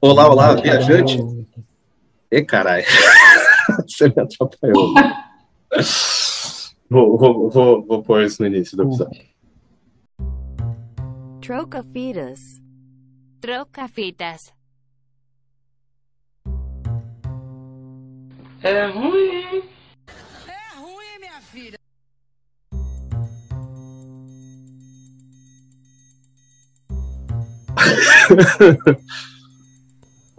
Olá, olá, viajante. E caralho, você me atrapalhou. vou, vou, vou, vou pôr isso no início do episódio. Troca fitas. Troca fitas. É ruim. É ruim, minha filha.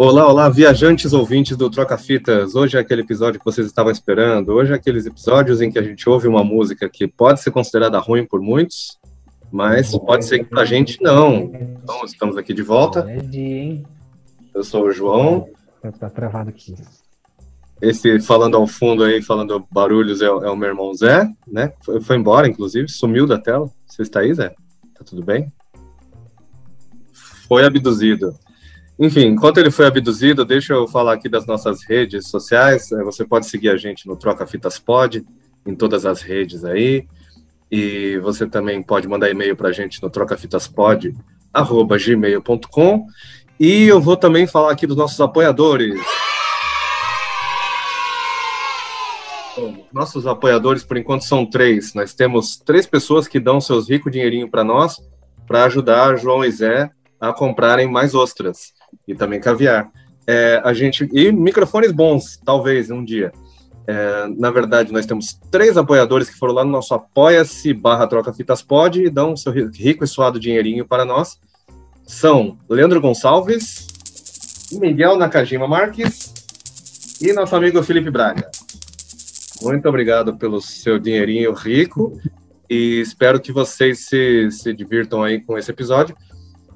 Olá, olá, viajantes ouvintes do Troca Fitas. Hoje é aquele episódio que vocês estavam esperando. Hoje é aqueles episódios em que a gente ouve uma música que pode ser considerada ruim por muitos, mas pode ser que pra gente não. Então, estamos aqui de volta. É? Eu sou o João. Tá, travado aqui. Esse falando ao fundo aí, falando barulhos, é, o- é o meu irmão Zé, né? Foi, foi embora, inclusive, sumiu da tela. Você está aí, Zé? Tá tudo bem? Foi abduzido. Enfim, enquanto ele foi abduzido, deixa eu falar aqui das nossas redes sociais. Eh, Você pode seguir a gente no Troca Fitas Pod, em todas as redes aí. E você também pode mandar e-mail para a gente no trocafitaspod.gmail.com. E eu vou também falar aqui dos nossos apoiadores. Nossos apoiadores, por enquanto, são três. Nós temos três pessoas que dão seus ricos dinheirinho para nós, para ajudar João e Zé a comprarem mais ostras e também caviar. É, a gente e microfones bons, talvez um dia. É, na verdade, nós temos três apoiadores que foram lá no nosso apoia-se barra troca fitas pod e dão seu ri- rico e suado dinheirinho para nós. São Leandro Gonçalves, Miguel Nakajima Marques e nosso amigo Felipe Braga. Muito obrigado pelo seu dinheirinho rico e espero que vocês se, se divirtam aí com esse episódio.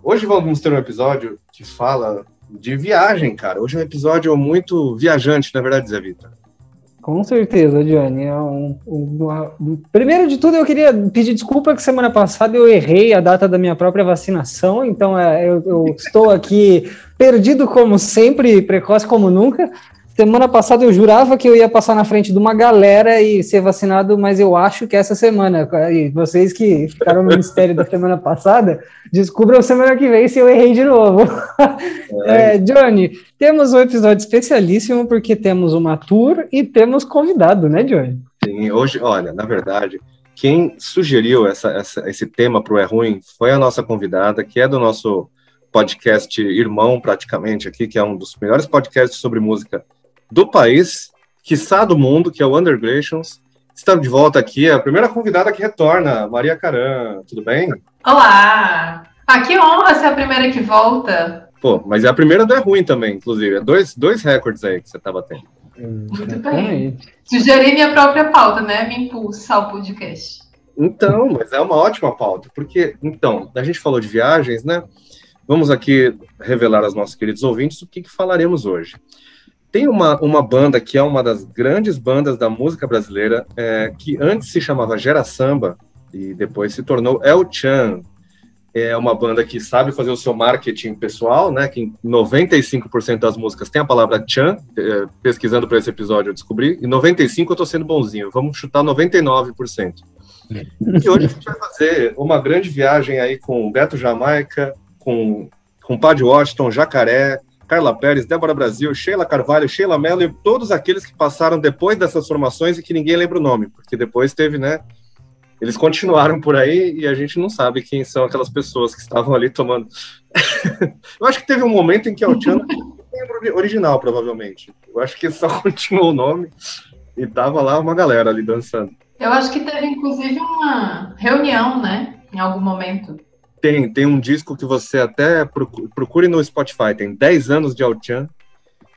Hoje vamos ter um episódio que fala de viagem, cara. Hoje é um episódio muito viajante, na verdade, Zé Vitor. Com certeza, Johnny. É um- um- um- Primeiro de tudo, eu queria pedir desculpa que semana passada eu errei a data da minha própria vacinação, então é, eu, eu estou aqui perdido como sempre, precoce como nunca. Semana passada eu jurava que eu ia passar na frente de uma galera e ser vacinado, mas eu acho que essa semana. E vocês que ficaram no mistério da semana passada, descubram semana que vem se eu errei de novo. É, Johnny, temos um episódio especialíssimo porque temos uma tour e temos convidado, né, Johnny? Sim, hoje, olha, na verdade, quem sugeriu essa, essa- esse tema para o É Ruim foi a nossa convidada, que é do nosso podcast irmão, praticamente, aqui, que é um dos melhores podcasts sobre música do país, quiçá do mundo, que é o Undergrations. Está de volta aqui, é a primeira convidada que retorna, Maria Caran, tudo bem? Olá! Ah, que honra ser a primeira que volta. Pô, mas é a primeira do É Ruim também, inclusive. É dois, dois recordes aí que você tá batendo. Muito bem. Sugeri minha própria pauta, né? Me impulsa ao podcast. Então, mas é uma ótima pauta, porque, então, a gente falou de viagens, né? Vamos aqui revelar aos nossos queridos ouvintes o que, que falaremos hoje. Tem uma, uma banda que é uma das grandes bandas da música brasileira, é, que antes se chamava Gera Samba e depois se tornou El Chan. É uma banda que sabe fazer o seu marketing pessoal, né? Que em 95% das músicas tem a palavra Chan. É, pesquisando para esse episódio eu descobri. E 95% eu tô sendo bonzinho. Vamos chutar 99%. E hoje a gente vai fazer uma grande viagem aí com Beto Jamaica, com, com Padre Washington, Jacaré, Carla Pérez, Débora Brasil, Sheila Carvalho, Sheila Mello e todos aqueles que passaram depois dessas formações e que ninguém lembra o nome, porque depois teve, né? Eles continuaram por aí e a gente não sabe quem são aquelas pessoas que estavam ali tomando. Eu acho que teve um momento em que a Tiana lembra original, provavelmente. Eu acho que só continuou o nome e tava lá uma galera ali dançando. Eu acho que teve, inclusive, uma reunião, né? Em algum momento. Tem, tem um disco que você até procu- procure no Spotify, tem 10 anos de Altian,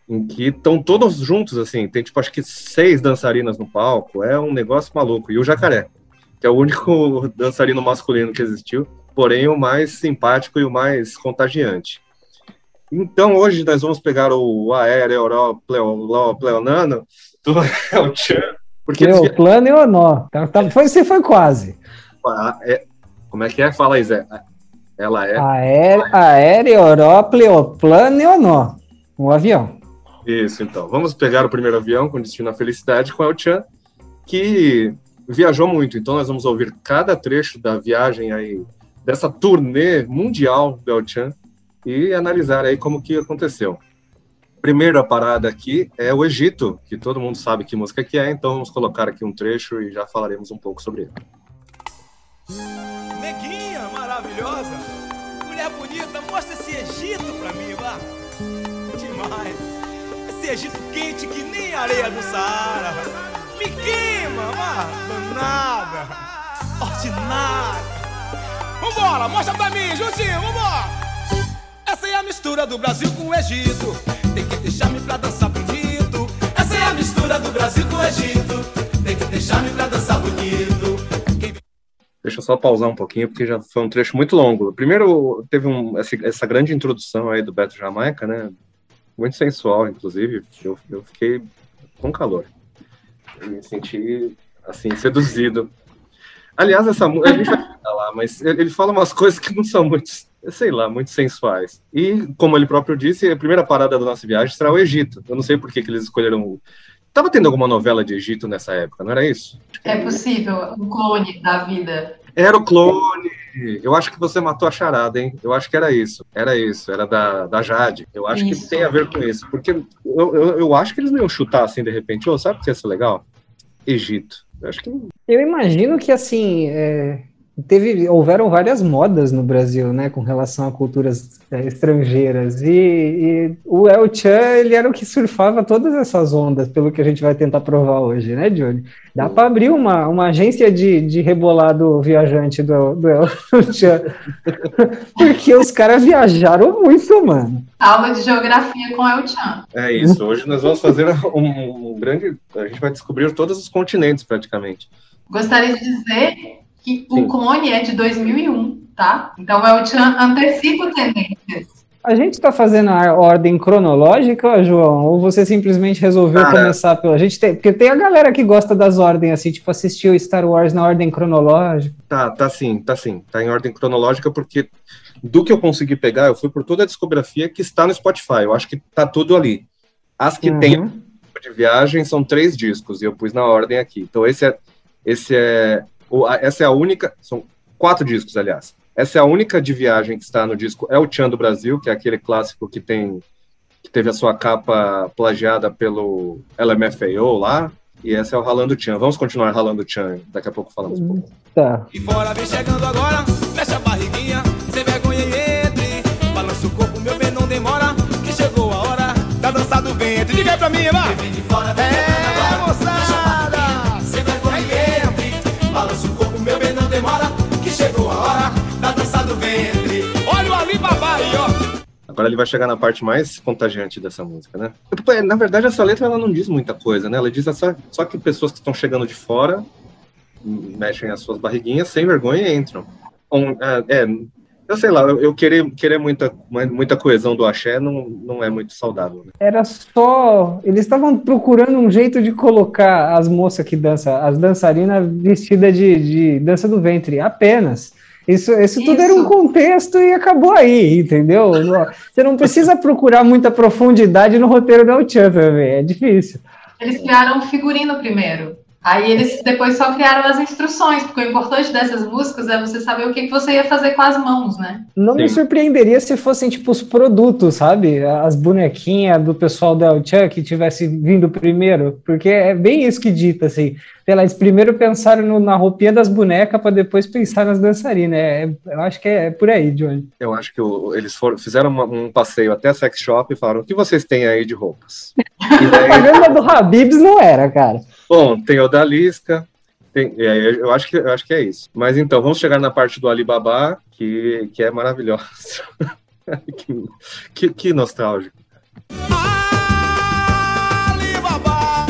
em que estão todos juntos, assim, tem tipo, acho que seis dançarinas no palco, é um negócio maluco. E o Jacaré, que é o único dançarino masculino que existiu, porém o mais simpático e o mais contagiante. Então hoje nós vamos pegar o Aéreo Euro Pleo- Pleonano do Altian, porque o plano é o nó. Tá, tá- foi, você foi quase. vieram- é- como é que é? Fala aí, Zé. Ela é aéreo Europa, o plano é o nó. Um avião. Isso, então. Vamos pegar o primeiro avião com destino à felicidade com El Chan, que viajou muito. Então nós vamos ouvir cada trecho da viagem aí, dessa turnê mundial do El Chan, e analisar aí como que aconteceu. Primeira parada aqui é o Egito, que todo mundo sabe que música que é, então vamos colocar aqui um trecho e já falaremos um pouco sobre ele. Neguinha maravilhosa, mulher bonita, mostra esse Egito pra mim, vá. Demais. Esse Egito quente que nem areia do Saara. Me queima, vá, danada, ordinária. Vambora, mostra pra mim, juntinho, vambora. Essa é a mistura do Brasil com o Egito. Tem que deixar-me pra dançar bonito. Essa é a mistura do Brasil com o Egito. Tem que deixar-me pra dançar bonito. Deixa eu só pausar um pouquinho, porque já foi um trecho muito longo. Primeiro, teve um, essa, essa, grande introdução aí do Beto Jamaica, né? Muito sensual, inclusive. Eu, eu fiquei com calor. Eu me senti, assim, seduzido. Aliás, essa a gente vai falar, mas ele fala umas coisas que não são muito sei lá, muito sensuais. E, como ele próprio disse, a primeira parada da nossa viagem será o Egito. Eu não sei por que, que eles escolheram. Tava tendo alguma novela de Egito nessa época, não era isso? É possível, um clone da vida. Era o clone. Eu acho que você matou a charada, hein? Eu acho que era isso. Era isso, era da, da Jade. Eu acho isso. que tem a ver com isso. Porque eu, eu, eu acho que eles não iam chutar assim de repente. Oh, sabe o que ia ser legal? Egito. Eu acho que. Eu imagino que assim. É teve houveram várias modas no Brasil, né, com relação a culturas é, estrangeiras e, e, o El Chan ele era o que surfava todas essas ondas, pelo que a gente vai tentar provar hoje, né, Johnny? Dá para abrir uma, uma agência de, de rebolado viajante do, do El Chan, porque os caras viajaram muito, mano. Aula de geografia com El Chan. É isso. Hoje nós vamos fazer um, um grande, a gente vai descobrir todos os continentes praticamente. Gostaria de dizer que Sim. o clone é de 2001, tá? Então é o Chan antecipa tendências. A gente está fazendo a ordem cronológica, João? Ou você simplesmente resolveu Cara, começar pela. A gente tem, porque tem a galera que gosta das ordens, assim, tipo, assistiu Star Wars na ordem cronológica. Tá, tá sim, tá sim. Tá em ordem cronológica, porque do que eu consegui pegar, eu fui por toda a discografia que está no Spotify. Eu acho que tá tudo ali. As que uhum. tem de viagem são três discos, e eu pus na ordem aqui. Então, esse é, esse é essa é a única. São quatro discos, aliás. Essa é a única de viagem que está no disco É o Tchan do Brasil, que é aquele clássico que tem que teve a sua capa plagiada pelo LMFAO lá. E essa é o Ralando Tchan. Vamos continuar Ralando Tchan. Daqui a pouco falamos um pouco. Tá. E fora vem chegando agora, fecha a barriguinha, sem vergonha e entre. Balança o corpo, meu bem, não demora. Que chegou a hora da dança do ventre. Diga aí pra mim, vai! Vem de fora, vem é, moçada! Agora ele vai chegar na parte mais contagiante dessa música, né? Na verdade, essa letra ela não diz muita coisa, né? Ela diz só, só que pessoas que estão chegando de fora mexem as suas barriguinhas sem vergonha e entram. Um, é, é, eu sei lá, eu, querer, querer muita, muita coesão do axé não, não é muito saudável. Né? Era só. Eles estavam procurando um jeito de colocar as moças que dançam, as dançarinas vestidas de, de dança do ventre, apenas. Isso, isso, tudo era um contexto e acabou aí, entendeu? Você não precisa procurar muita profundidade no roteiro da Uchan também, é difícil. Eles criaram um figurino primeiro. Aí eles depois só criaram as instruções, porque o importante dessas músicas é você saber o que, que você ia fazer com as mãos, né? Não Sim. me surpreenderia se fossem, tipo, os produtos, sabe? As bonequinhas do pessoal da El Chan que tivesse vindo primeiro, porque é bem isso que dita, assim. Lá, eles primeiro pensaram no, na roupinha das bonecas para depois pensar nas dançarinas. É, é, eu acho que é, é, por aí, Johnny. Eu acho que o, eles foram, fizeram uma, um passeio até a sex shop e falaram: o que vocês têm aí de roupas? E daí... a propaganda do Habibs não era, cara. Bom, tem o da tem, é, eu, acho que, eu acho que é isso. Mas então, vamos chegar na parte do Alibaba, que, que é maravilhosa. que, que, que nostálgico. Alibaba.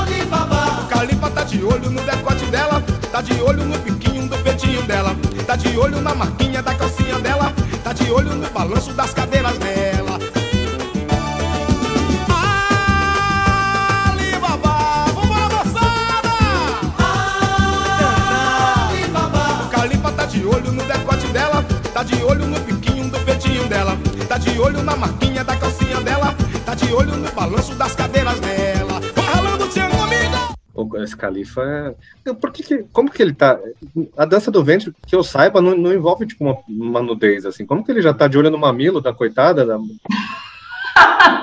Alibaba. Calipa tá de olho no decote dela, tá de olho no biquinho do peitinho dela, tá de olho na marquinha da calcinha dela, tá de olho no balanço das cadeiras dela. Tá de olho no biquinho do peitinho dela. Tá de olho na marquinha da calcinha dela. Tá de olho no balanço das cadeiras dela. Vai ralando o comigo! O, esse califa é. Por que, que como que ele tá. A dança do ventre, que eu saiba, não, não envolve tipo uma, uma nudez, assim. Como que ele já tá de olho no mamilo da coitada? Da...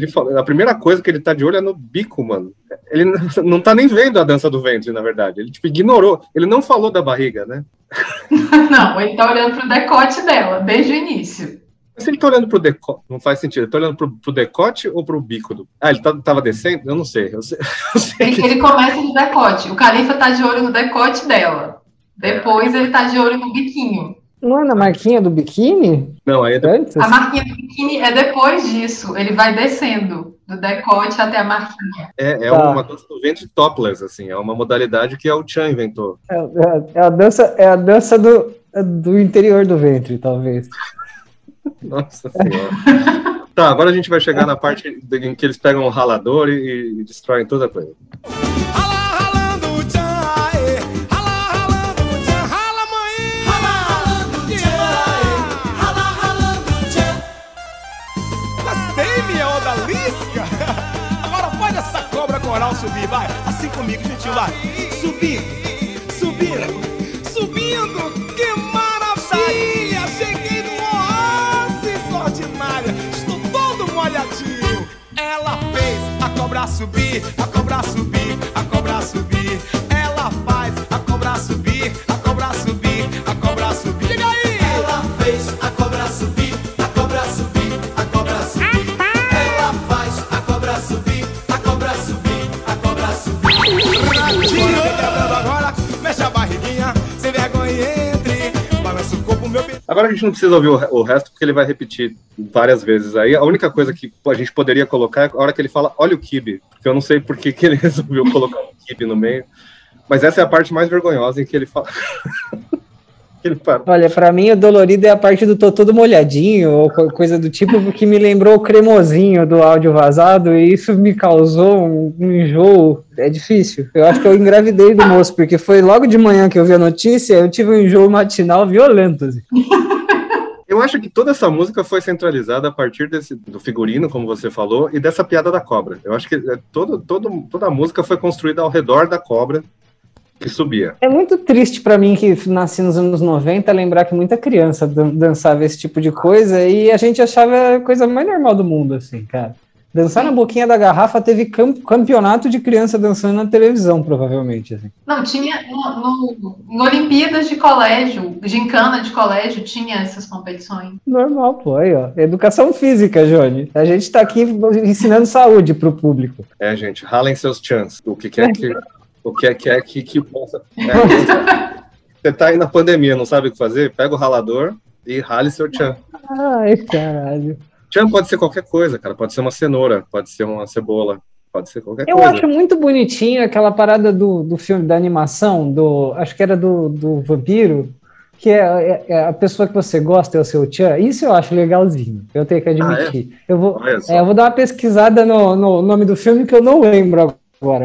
Ele falou, a primeira coisa que ele tá de olho é no bico, mano. Ele não, tá nem vendo a dança do ventre, na verdade. Ele, tipo, ignorou. Ele não falou da barriga, né? Não, ele tá olhando pro decote dela, desde o início. Se ele tá olhando pro decote, não faz sentido. Ele tá olhando pro, pro decote ou pro bico? Do... Ah, ele tá, tava descendo? Eu não sei. Eu sei, eu sei Ele, que- ele começa no decote. O Califa tá de olho no decote dela. Depois ele tá de olho no biquinho. Não é na marquinha do biquíni? Não, aí é Antes? A marquinha do biquíni é depois disso. Ele vai descendo do decote até a marquinha. É, é Tá. uma dança do ventre topless, assim, é uma modalidade que o Chan inventou. É, é- é a dança, é a dança do, do interior do ventre, talvez. Nossa senhora. tá, agora a gente vai chegar na parte em que eles pegam o ralador e, e destroem toda a coisa. Rala, coral subir, vai. Assim comigo, juntinho, vai. Subindo, subindo, subindo. Que maravilha. Cheguei no oásis ordinária. Estou todo molhadinho. Ela fez a cobra subir, a cobra subir, a cobra subir. Ela faz a cobra subir, a cobra subir, a cobra subir. Diga aí! Ela fez a cobra subir, Agora a gente não precisa ouvir o, re- o resto, porque ele vai repetir várias vezes aí. A única coisa que a gente poderia colocar é a hora que ele fala, olha o kibe, porque eu não sei por que, que ele resolveu colocar um kibe no meio. Mas essa é a parte mais vergonhosa em que ele fala. Olha, pra mim o dolorido é a parte do tô todo molhadinho, ou co- coisa do tipo, porque me lembrou o cremosinho do áudio vazado, e isso me causou um, um enjoo. É difícil. Eu acho que eu engravidei do moço, porque foi logo de manhã que eu vi a notícia, eu tive um enjoo matinal violento. assim. Eu acho que toda essa música foi centralizada a partir desse, do figurino, como você falou, e dessa piada da cobra. Eu acho que é, todo, todo, toda a música foi construída ao redor da cobra que subia. É muito triste pra mim que nasci nos anos 90 lembrar que muita criança dan- dançava esse tipo de coisa e a gente achava a coisa mais normal do mundo, assim, cara. Dançar na boquinha da garrafa teve cam- campeonato de criança dançando na televisão, provavelmente. Assim. Não, tinha no, no- em Olimpíadas de colégio, gincana de colégio, tinha essas competições. Normal, pô, aí, ó. Educação física, Johnny. A gente tá aqui ensinando saúde pro público. É, gente, ralem seus chans. O que quer que. O que é que é que, que possa. é, você tá aí na pandemia, não sabe o que fazer? Pega o ralador e rale seu chan. Ai, caralho. Chan pode ser qualquer coisa, cara. Pode ser uma cenoura, pode ser uma cebola, pode ser qualquer Eu coisa. acho muito bonitinho aquela parada do, do filme, da animação, do. Acho que era do, do vampiro, que é, é- é a pessoa que você gosta é o seu tchan. Isso eu acho legalzinho. Eu tenho que admitir. eu, vou, Olha só. é, eu vou dar uma pesquisada no, no nome do filme que eu não lembro agora,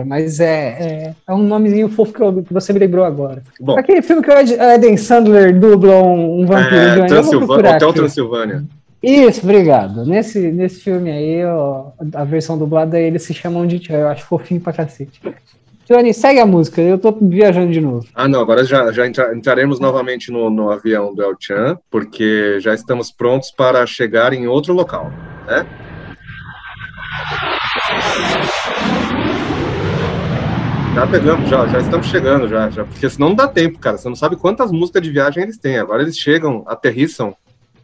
mas é, é, é um nomezinho fofo que, eu- que você me lembrou agora. Bom, Aquele filme que o Ed- Eden Sandler dubla um, um vampiro. é, Johnny, eu vou Transilvânia, Hotel aqui. Transilvânia. Isso, obrigado. Nesse, nesse filme aí, ó, a versão dublada, eles se chamam de tchan. Eu acho fofinho pra cacete. Johnny, segue a música. Eu tô viajando de novo. Ah, não, agora já, já entra- entraremos novamente no, no avião do El Chan, porque já estamos prontos para chegar em outro local, né? Já pegamos, já, já estamos chegando, já, já, porque senão não dá tempo, cara. Você não sabe quantas músicas de viagem eles têm. Agora eles chegam, aterrissam,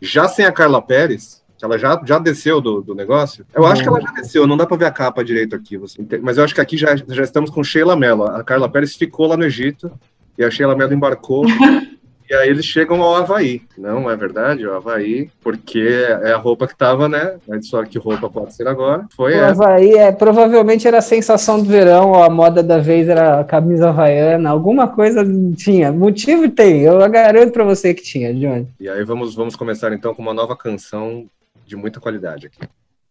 já sem a Carla Pérez, que ela já, já desceu do, do negócio. Eu acho que ela já desceu, não dá pra ver a capa direito aqui, você mas eu acho que aqui já, já estamos com Sheila Mello. A Carla Pérez ficou lá no Egito e a Sheila Mello embarcou. E aí eles chegam ao Havaí. Não é verdade? O Havaí, porque é a roupa que tava, né? Mas Só que roupa pode ser agora. Foi O essa. Havaí é, provavelmente era a sensação do verão, a moda da vez era a camisa havaiana, alguma coisa tinha. Motivo tem, eu garanto pra você que tinha, Johnny. E aí vamos, vamos começar então com uma nova canção de muita qualidade aqui.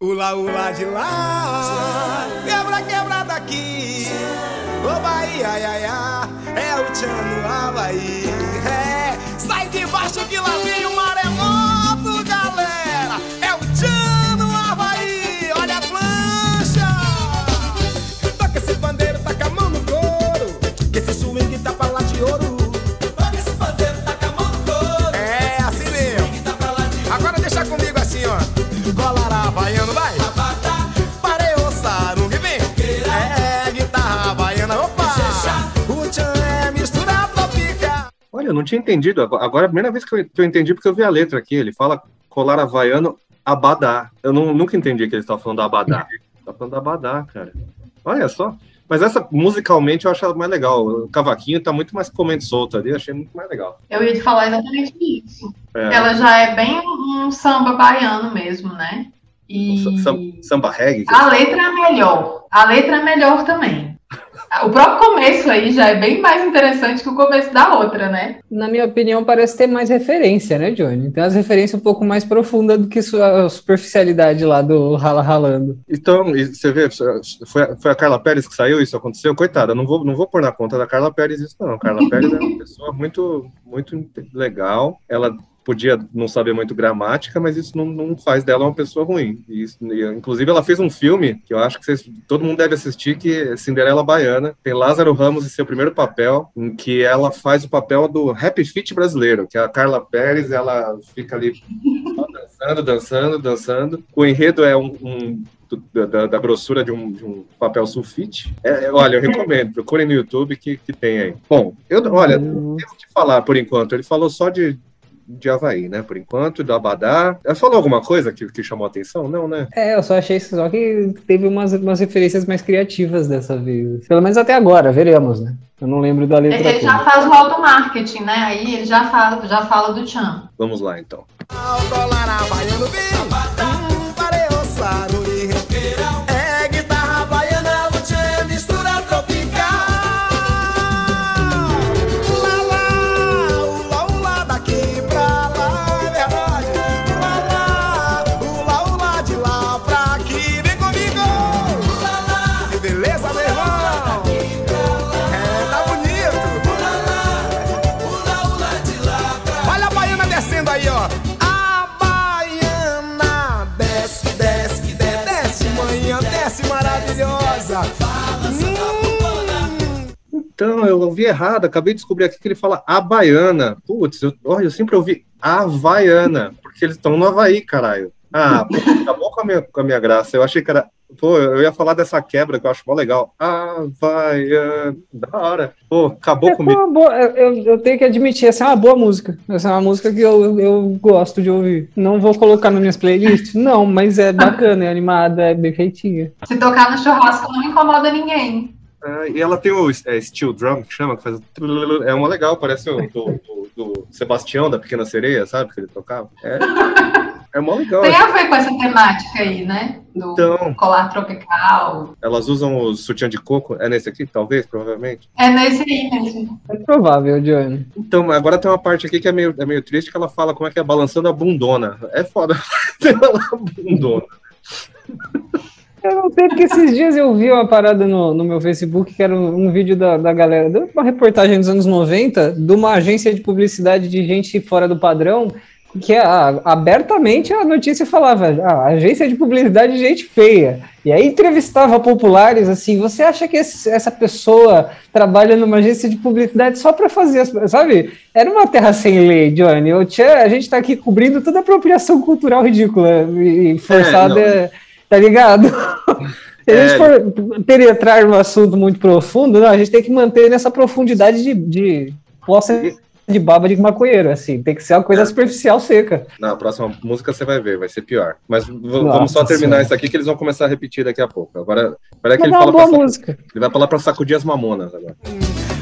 Ula, ula de lá, quebra, quebra daqui. Ô Bahia, ai, ai, ai, é o Tchan no Havaí. Baixo que lá vem o eu não tinha entendido. Agora é a primeira vez que eu, que eu entendi, porque eu vi a letra aqui. Ele fala colar havaiano abadá. Eu não- nunca entendi que ele estava falando abadá. Tá falando abadá, cara. Olha só. Mas essa, musicalmente, eu acho mais legal. O cavaquinho tá muito mais comendo solto ali, achei muito mais legal. Eu ia te falar exatamente isso. É, Ela já é bem um samba baiano mesmo, né? E sa- sam- samba reggae. a letra é melhor. A letra é melhor também. O próprio começo aí já é bem mais interessante que o começo da outra, né? Na minha opinião, parece ter mais referência, né, Johnny? Tem as referências um pouco mais profundas do que sua superficialidade lá do Rala Ralando. Então, e você vê, foi, a- foi a Carla Pérez que saiu, isso aconteceu? Coitada, não vou, não vou pôr na conta da Carla Pérez isso, não. A Carla Pérez é uma pessoa muito, muito legal. Ela podia não saber muito gramática, mas isso não, não faz dela uma pessoa ruim. E isso- e, inclusive, ela fez um filme que eu acho que vocês- todo mundo deve assistir, que é Cinderela Baiana. Tem Lázaro Ramos em seu primeiro papel, em que ela faz o papel do Happy Fit brasileiro, que é a Carla Pérez, ela fica ali dançando, dançando, dançando. O enredo é um, um da, da grossura de um, de um papel sulfite. É, é, olha, eu recomendo, procurem no YouTube que, que tem aí. Bom, eu, olha, devo te falar por enquanto, ele falou só de, de Havaí, né? Por enquanto, do Abadá. Ele falou alguma coisa que, que chamou a atenção? Não, né? É, eu só achei só que teve umas, umas referências mais criativas dessa vez. Pelo menos até agora, veremos, né? Eu não lembro da letra Ele já faz o automarketing, né? Aí ele já fala, já fala do Chan. Vamos lá, então. Dólar havaiano Então, eu ouvi errado, acabei de descobrir aqui que ele fala Abaiana. Putz, eu, eu sempre ouvi Havaiana, porque eles estão no Havaí, caralho. Ah, acabou com a, minha, com a minha graça. Eu achei que era. Pô, eu ia falar dessa quebra que eu acho mó legal. Havaiana. Da hora. Pô, acabou É comigo. uma boa, eu, eu tenho que admitir, essa é uma boa música. Essa é uma música que eu, eu gosto de ouvir. Não vou colocar nas minhas playlists, não, mas é bacana, é animada, é bem feitinha. Se tocar no churrasco não incomoda ninguém. Ah, e ela tem o é, steel drum, que chama, que faz. É uma legal, parece o do, do- do Sebastião da Pequena Sereia, sabe? Que ele tocava. É, é mó legal. Tem a ver com essa temática aí, né? Do Então, colar tropical. elas usam o sutiã de coco. É nesse aqui, talvez, provavelmente. É nesse aí mesmo. É provável, Johnny. Então, agora tem uma parte aqui que é meio, é meio triste, que ela fala como é que é balançando a bundona. É foda. ela bundona. Eu não sei porque esses dias eu vi uma parada no, no meu Facebook que era um, um vídeo da, da galera, uma reportagem dos anos 90, de uma agência de publicidade de gente fora do padrão, que a- abertamente a notícia falava, ah, agência de publicidade de gente feia. E aí entrevistava populares assim, você acha que esse- essa pessoa trabalha numa agência de publicidade só para fazer, as, sabe? Era uma terra sem lei, Johnny. O tchê, a gente tá aqui cobrindo toda a apropriação cultural ridícula e forçada, É, tá ligado? Se a gente for penetrar no assunto muito profundo, não, a gente tem que manter nessa profundidade de, de poça de baba de maconheiro, assim, tem que ser uma coisa É. superficial seca. Na próxima música você vai ver, vai ser pior. Mas Nossa vamos só terminar Senhora. isso aqui que eles vão começar a repetir daqui a pouco. Agora, espera que ele é fala pra música. Ele vai falar pra sacudir as mamonas agora. Havaiana,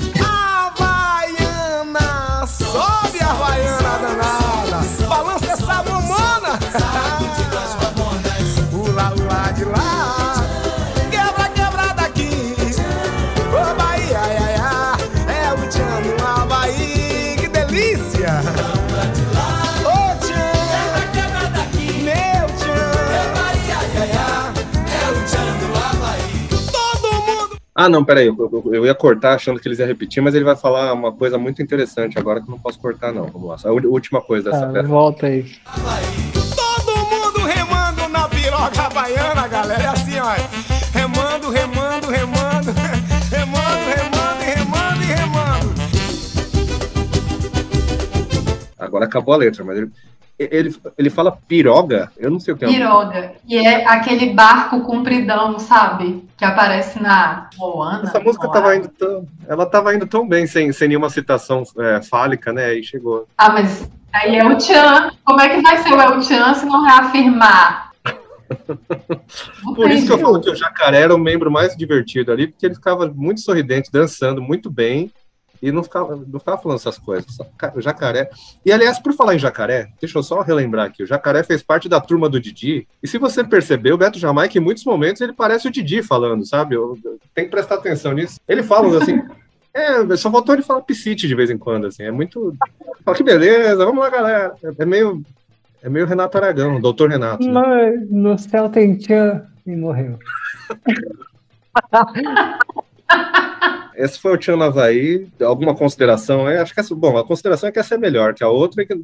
Ah, não, peraí, eu, eu, eu ia cortar achando que eles iam repetir, mas ele vai falar uma coisa muito interessante agora que eu não posso cortar, não. Vamos lá, a ú- última coisa dessa Ah, peça. volta aí. Todo mundo remando na piroca baiana, galera. É assim, ó. Remando, remando, remando. Remando, remando, remando e remando. Agora acabou a letra, mas ele. Ele, ele fala piroga? Eu não sei o que é. Piroga. E é aquele barco compridão, sabe? Que aparece na Moana. Essa música Moana. tava indo tão, ela tava indo tão bem, sem, sem nenhuma citação é, fálica, né? Aí chegou. Ah, mas aí é o Chan. Como é que vai ser o El Chan se não reafirmar? Por isso que eu falo que o Jacaré era o membro mais divertido ali, porque ele ficava muito sorridente, dançando muito bem, e não ficava, não ficava falando essas coisas. O Jacaré. E aliás, por falar em Jacaré, deixa eu só relembrar aqui: o Jacaré fez parte da turma do Didi, e se você perceber, o Beto Jamaica, em muitos momentos, ele parece o Didi falando, sabe? Eu- eu- tem que prestar atenção nisso. Ele fala assim. É, só faltou ele falar piscite de vez em quando, assim. É muito. Fala que beleza, vamos lá, galera. É, é meio. É meio Renato Aragão, doutor Renato. né? Mas no céu tem tchan e morreu. Esse foi o Tchan Havaí. Alguma consideração? Eu acho que essa, bom, a consideração é que essa é melhor, que a outra é que a,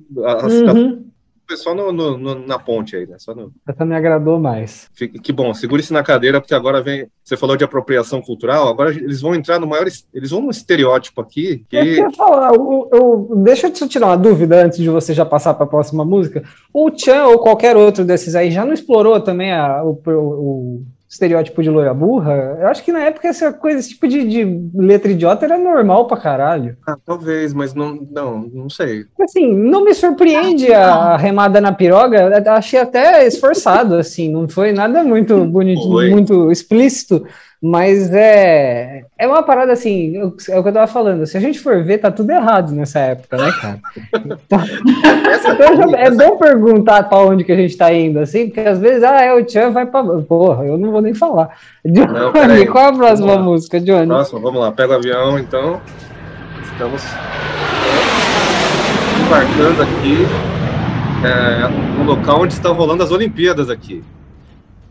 Uhum. foi só no- no- no- na ponte aí, né? Só no, Essa me agradou mais. fique- que bom, segure-se na cadeira, porque agora vem. Você falou de apropriação cultural, agora eles vão entrar no maior. es- Eles vão num estereótipo aqui Eu que. queria falar, o- o- deixa eu te tirar uma dúvida antes de você já passar para a próxima música. O Chan ou qualquer outro desses aí já não explorou também a- o- o estereótipo de loira burra? Eu acho que na época essa coisa, esse tipo de, de letra idiota era normal pra caralho. Ah, talvez, mas não, não, não sei. Assim, não me surpreende a remada na piroga, achei até esforçado, assim, não foi nada muito bonito, muito explícito, mas é, é uma parada assim, é o que eu tava falando, se a gente for ver, tá tudo errado nessa época, né, cara? Então já- é essa- bom perguntar pra onde que a gente tá indo, assim, porque às vezes, ah, é o Tchan, vai pra. Porra, eu não vou nem falar. Johnny, peraí. qual a próxima música, Johnny? Próximo, vamos lá, pega o avião, então. Estamos embarcando aqui é, no local onde estão rolando as Olimpíadas aqui.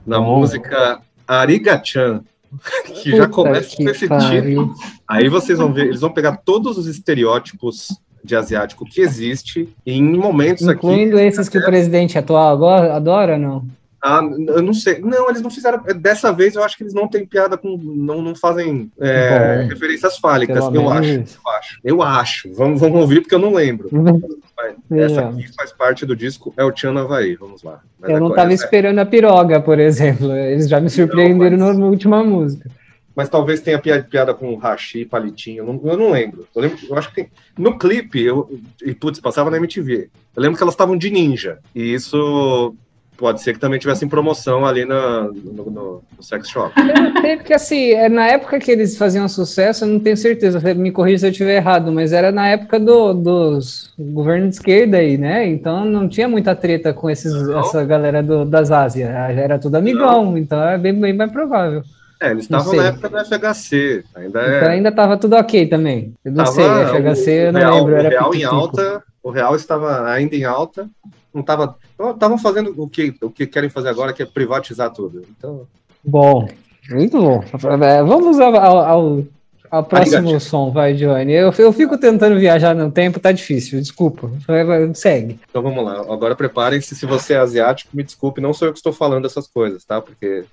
Na Bom. música Arigachan, que já começa que com esse pariu. título. Aí vocês vão ver, eles vão pegar todos os estereótipos de asiático que existe em momentos aqui. Incluindo esses que o presidente atual agora adora, não? Ah, eu não sei. Não, eles não fizeram. Dessa vez eu acho que eles não têm piada com. Não, não fazem é, Bom. referências fálicas. Eu acho, eu acho. Eu acho. Vamos, vamos ouvir porque eu não lembro. Mas essa aqui faz parte do disco É o Tchan Havaí. Vamos lá. Mas Eu não agora tava essa é- esperando a piroga, por exemplo. Eles já me surpreenderam mas- na última música. Mas talvez tenha piada, com hashi, palitinho. Eu não, eu não lembro. Eu, lembro. eu acho que tem. No clipe, eu, e putz, passava na MTV. Eu lembro que elas estavam de ninja. E isso pode ser que também tivesse em promoção ali na, no, no- no sex shop. Não porque assim, é na época que eles faziam sucesso, eu não tenho certeza, me corrija se eu estiver errado, mas era na época do, dos governos de esquerda aí, né? Então não tinha muita treta com esses, Não. essa galera do, das Ásias. Era tudo amigão, então é bem, bem mais provável. É, eles Não estavam na época do FHC. Ainda é. Então ainda tava tudo ok também. Eu não Tava sei, FHC eu não real, lembro, o real em alta, o real estava ainda em alta, não estava, estavam fazendo o que, o que querem fazer agora, que é privatizar tudo. Então, Bom, muito bom. É, Vamos ao, ao, ao- próximo Arigato. som, vai, Johnny. Eu, eu fico tentando viajar no tempo, tá difícil, desculpa. Segue. então vamos lá. Agora preparem-se, se você é asiático, me desculpe, não sou eu que estou falando essas coisas, tá? Porque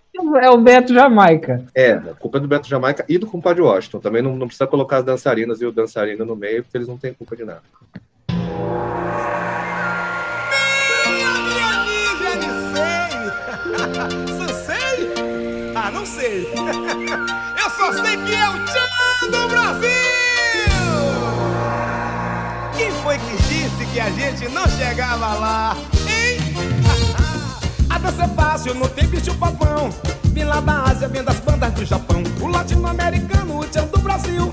É o Beto Jamaica. é, a culpa é do Beto Jamaica e do compadre Washington. Também não, não precisa colocar as dançarinas e o dançarino no meio, porque eles não têm culpa de nada. Não sei. Eu só sei que é o Tchan do Brasil! Quem foi que disse que a gente não chegava lá? Hein? A dança é fácil, não tem bicho papão. Vim lá da Ásia, vem das bandas do Japão. O latino-americano, o Tchan do Brasil.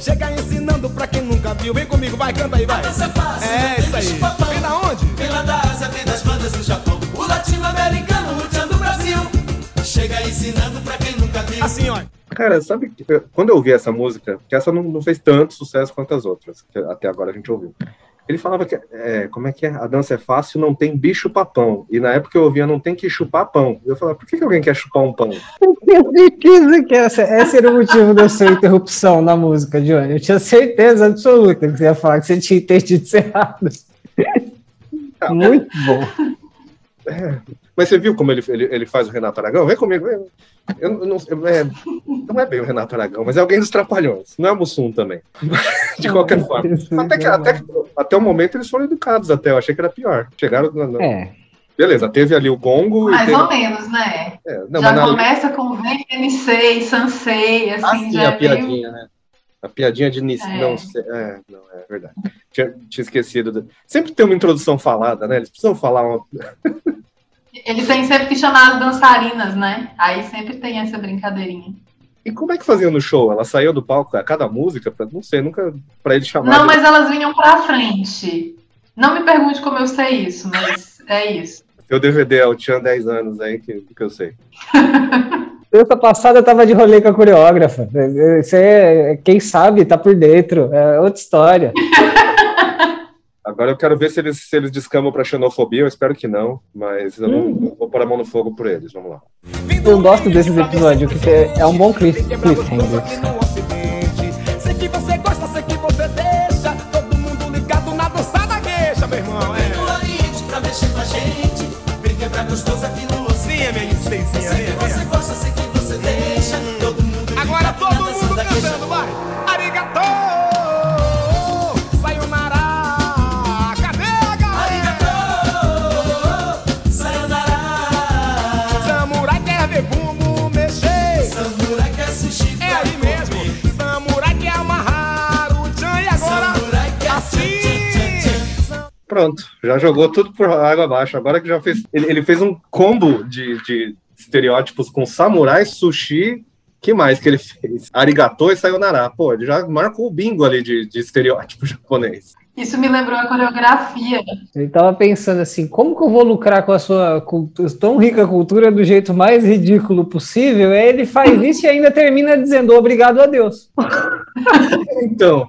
Chega ensinando pra quem nunca viu. Vem comigo, vai, canta aí, vai. dança é fácil, É, não tem isso aí. papão. Vem da onde? Vem lá da Ásia, vem das bandas do Japão. O latino-americano, o tchan. Chega ensinando pra quem nunca viu. Assim, ó. Cara, sabe, quando eu ouvi essa música, que essa não, não fez tanto sucesso quanto as outras, que até agora a gente ouviu. Ele falava que, é, como é que é? A dança é fácil, não tem bicho papão. E na época eu ouvia, não tem que chupar pão. Eu falava, por que, que alguém quer chupar um pão? Eu certeza que essa, esse era o motivo da sua interrupção na música, Johnny. Eu tinha certeza absoluta que você ia falar que você tinha entendido isso errado. Muito bom. É, mas você viu como ele, ele, ele faz o Renato Aragão? Vem comigo. Vem. Eu, eu não, eu- é, não é bem o Renato Aragão, mas é alguém dos Trapalhões. Não é o Mussum também. De qualquer forma. Até, que, até, até o momento eles foram educados até. Eu achei que era pior. Chegaram. na- na- É. Beleza, teve ali o gongo e Mais teve. ou menos, né? é, não, já na- começa com VNC e Sansei, assim, Ah, sim, já a é piadinha, né? A piadinha de Nice. É. Não, sei- é, não, é verdade. Tinha, tinha esquecido. do- Sempre tem uma introdução falada, né? Eles precisam falar uma. Ele tem sempre que chamar as dançarinas, né? Aí sempre tem essa brincadeirinha. E como é que fazia no show? Ela saiu do palco a cada música? Pra, não sei, nunca. Pra ele chamar. Não, de- mas elas vinham pra frente. Não me pergunte como eu sei isso, mas é isso. Seu DVD é o Tchan 10 anos aí, que, que eu sei. Terça passada eu tava de rolê com a coreógrafa. Você, é- quem sabe, tá por dentro. É outra história. Agora eu quero ver se eles, se eles descamam pra xenofobia. Eu espero que não, mas eu não Hum. eu vou pôr a mão no fogo por eles. Vamos lá. Eu gosto desses episódios, porque é um bom cliff- cliffhanger. Pronto, já jogou tudo por água abaixo. Agora que já fez. Ele, ele fez um combo de, de estereótipos com samurai, sushi. que mais que ele fez? Arigato e sayonara. Pô, ele já marcou o bingo ali de, de estereótipo japonês. Isso me lembrou a coreografia. Ele tava pensando assim, como que eu vou lucrar com a sua tão rica cultura do jeito mais ridículo possível? Aí ele faz isso e ainda termina dizendo obrigado a Deus. Então,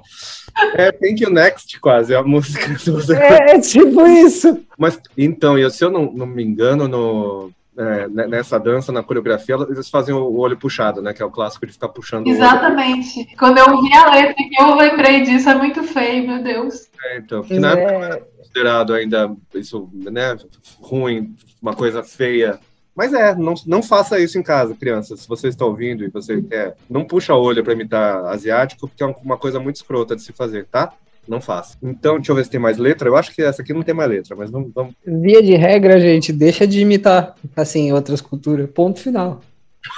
é Thank You Next, quase, a música. É, é tipo isso. Mas, então, e se eu não, não me engano, no, é, nessa dança, na coreografia, eles fazem o olho puxado, né? Que é o clássico de ficar puxando o olho. Exatamente. Quando eu vi a letra que eu lembrei disso, é muito feio, meu Deus. É, então, porque na época É, considerado ainda isso, né, ruim, uma coisa feia. Mas é, não, não faça isso em casa, crianças. Se você está ouvindo e você quer, não puxa o olho para imitar asiático, porque é uma coisa muito escrota de se fazer, tá? Não faça. Então, deixa eu ver se tem mais letra. Eu acho que essa aqui não tem mais letra, mas vamos. vamos... via de regra, gente, deixa de imitar, assim, outras culturas. Ponto final.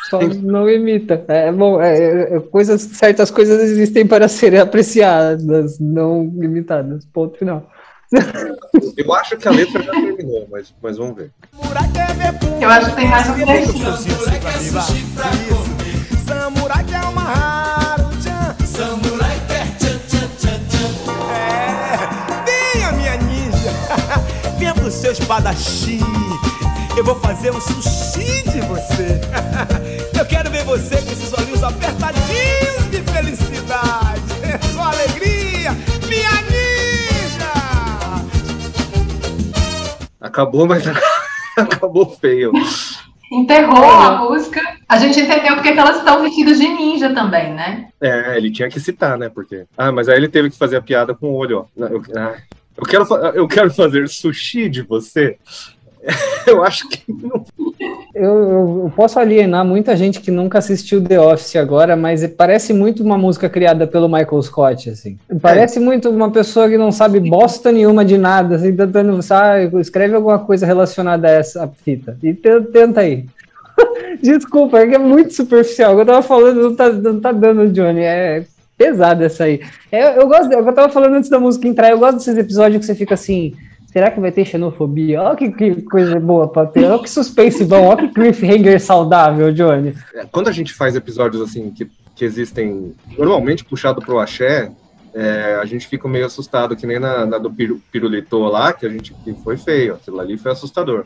Só não imita. É bom, é, é, coisas, certas coisas existem para serem apreciadas, não imitadas. Ponto final. Eu acho que a letra já terminou, mas, mas vamos ver. Eu acho que tem mais um trechinho. Samurai sushi pra comer. Samurai quer amarrar o tchan Samurai quer tchan tchan tchan tchan. É, venha minha ninja, venha pro seu espadachim. Eu vou fazer um sushi de você. Eu quero ver você com esses olhinhos apertadinhos Acabou, mas acabou feio. Enterrou a música. A gente entendeu porque que elas estão vestidas de ninja também, né? É, ele tinha que citar, né? Porque. Ah, mas aí ele teve que fazer a piada com o olho, ó. Eu, ah, eu, quero, eu quero fazer sushi de você. Eu acho que não. Eu, eu- posso alienar muita gente que nunca assistiu The Office agora, mas parece muito uma música criada pelo Michael Scott, assim. Parece muito uma pessoa que não sabe bosta nenhuma de nada, assim, tentando, sabe, escreve alguma coisa relacionada a essa fita. E te- tenta aí. Desculpa, é que é muito superficial. O que eu tava falando não tá, não tá dando, Johnny. É pesado essa aí. É, eu gosto, eu tava falando antes da música entrar, eu gosto desses episódios que você fica assim. Será que vai ter xenofobia? Olha que, que coisa boa pra ter. Olha que suspense bom. Olha que cliffhanger saudável, Johnny. É, Quando a gente faz episódios assim que, que existem normalmente puxado pro axé, é, a gente fica meio assustado, que nem na, na do piru, Pirulito lá, que a gente que foi feio. Aquilo ali foi assustador.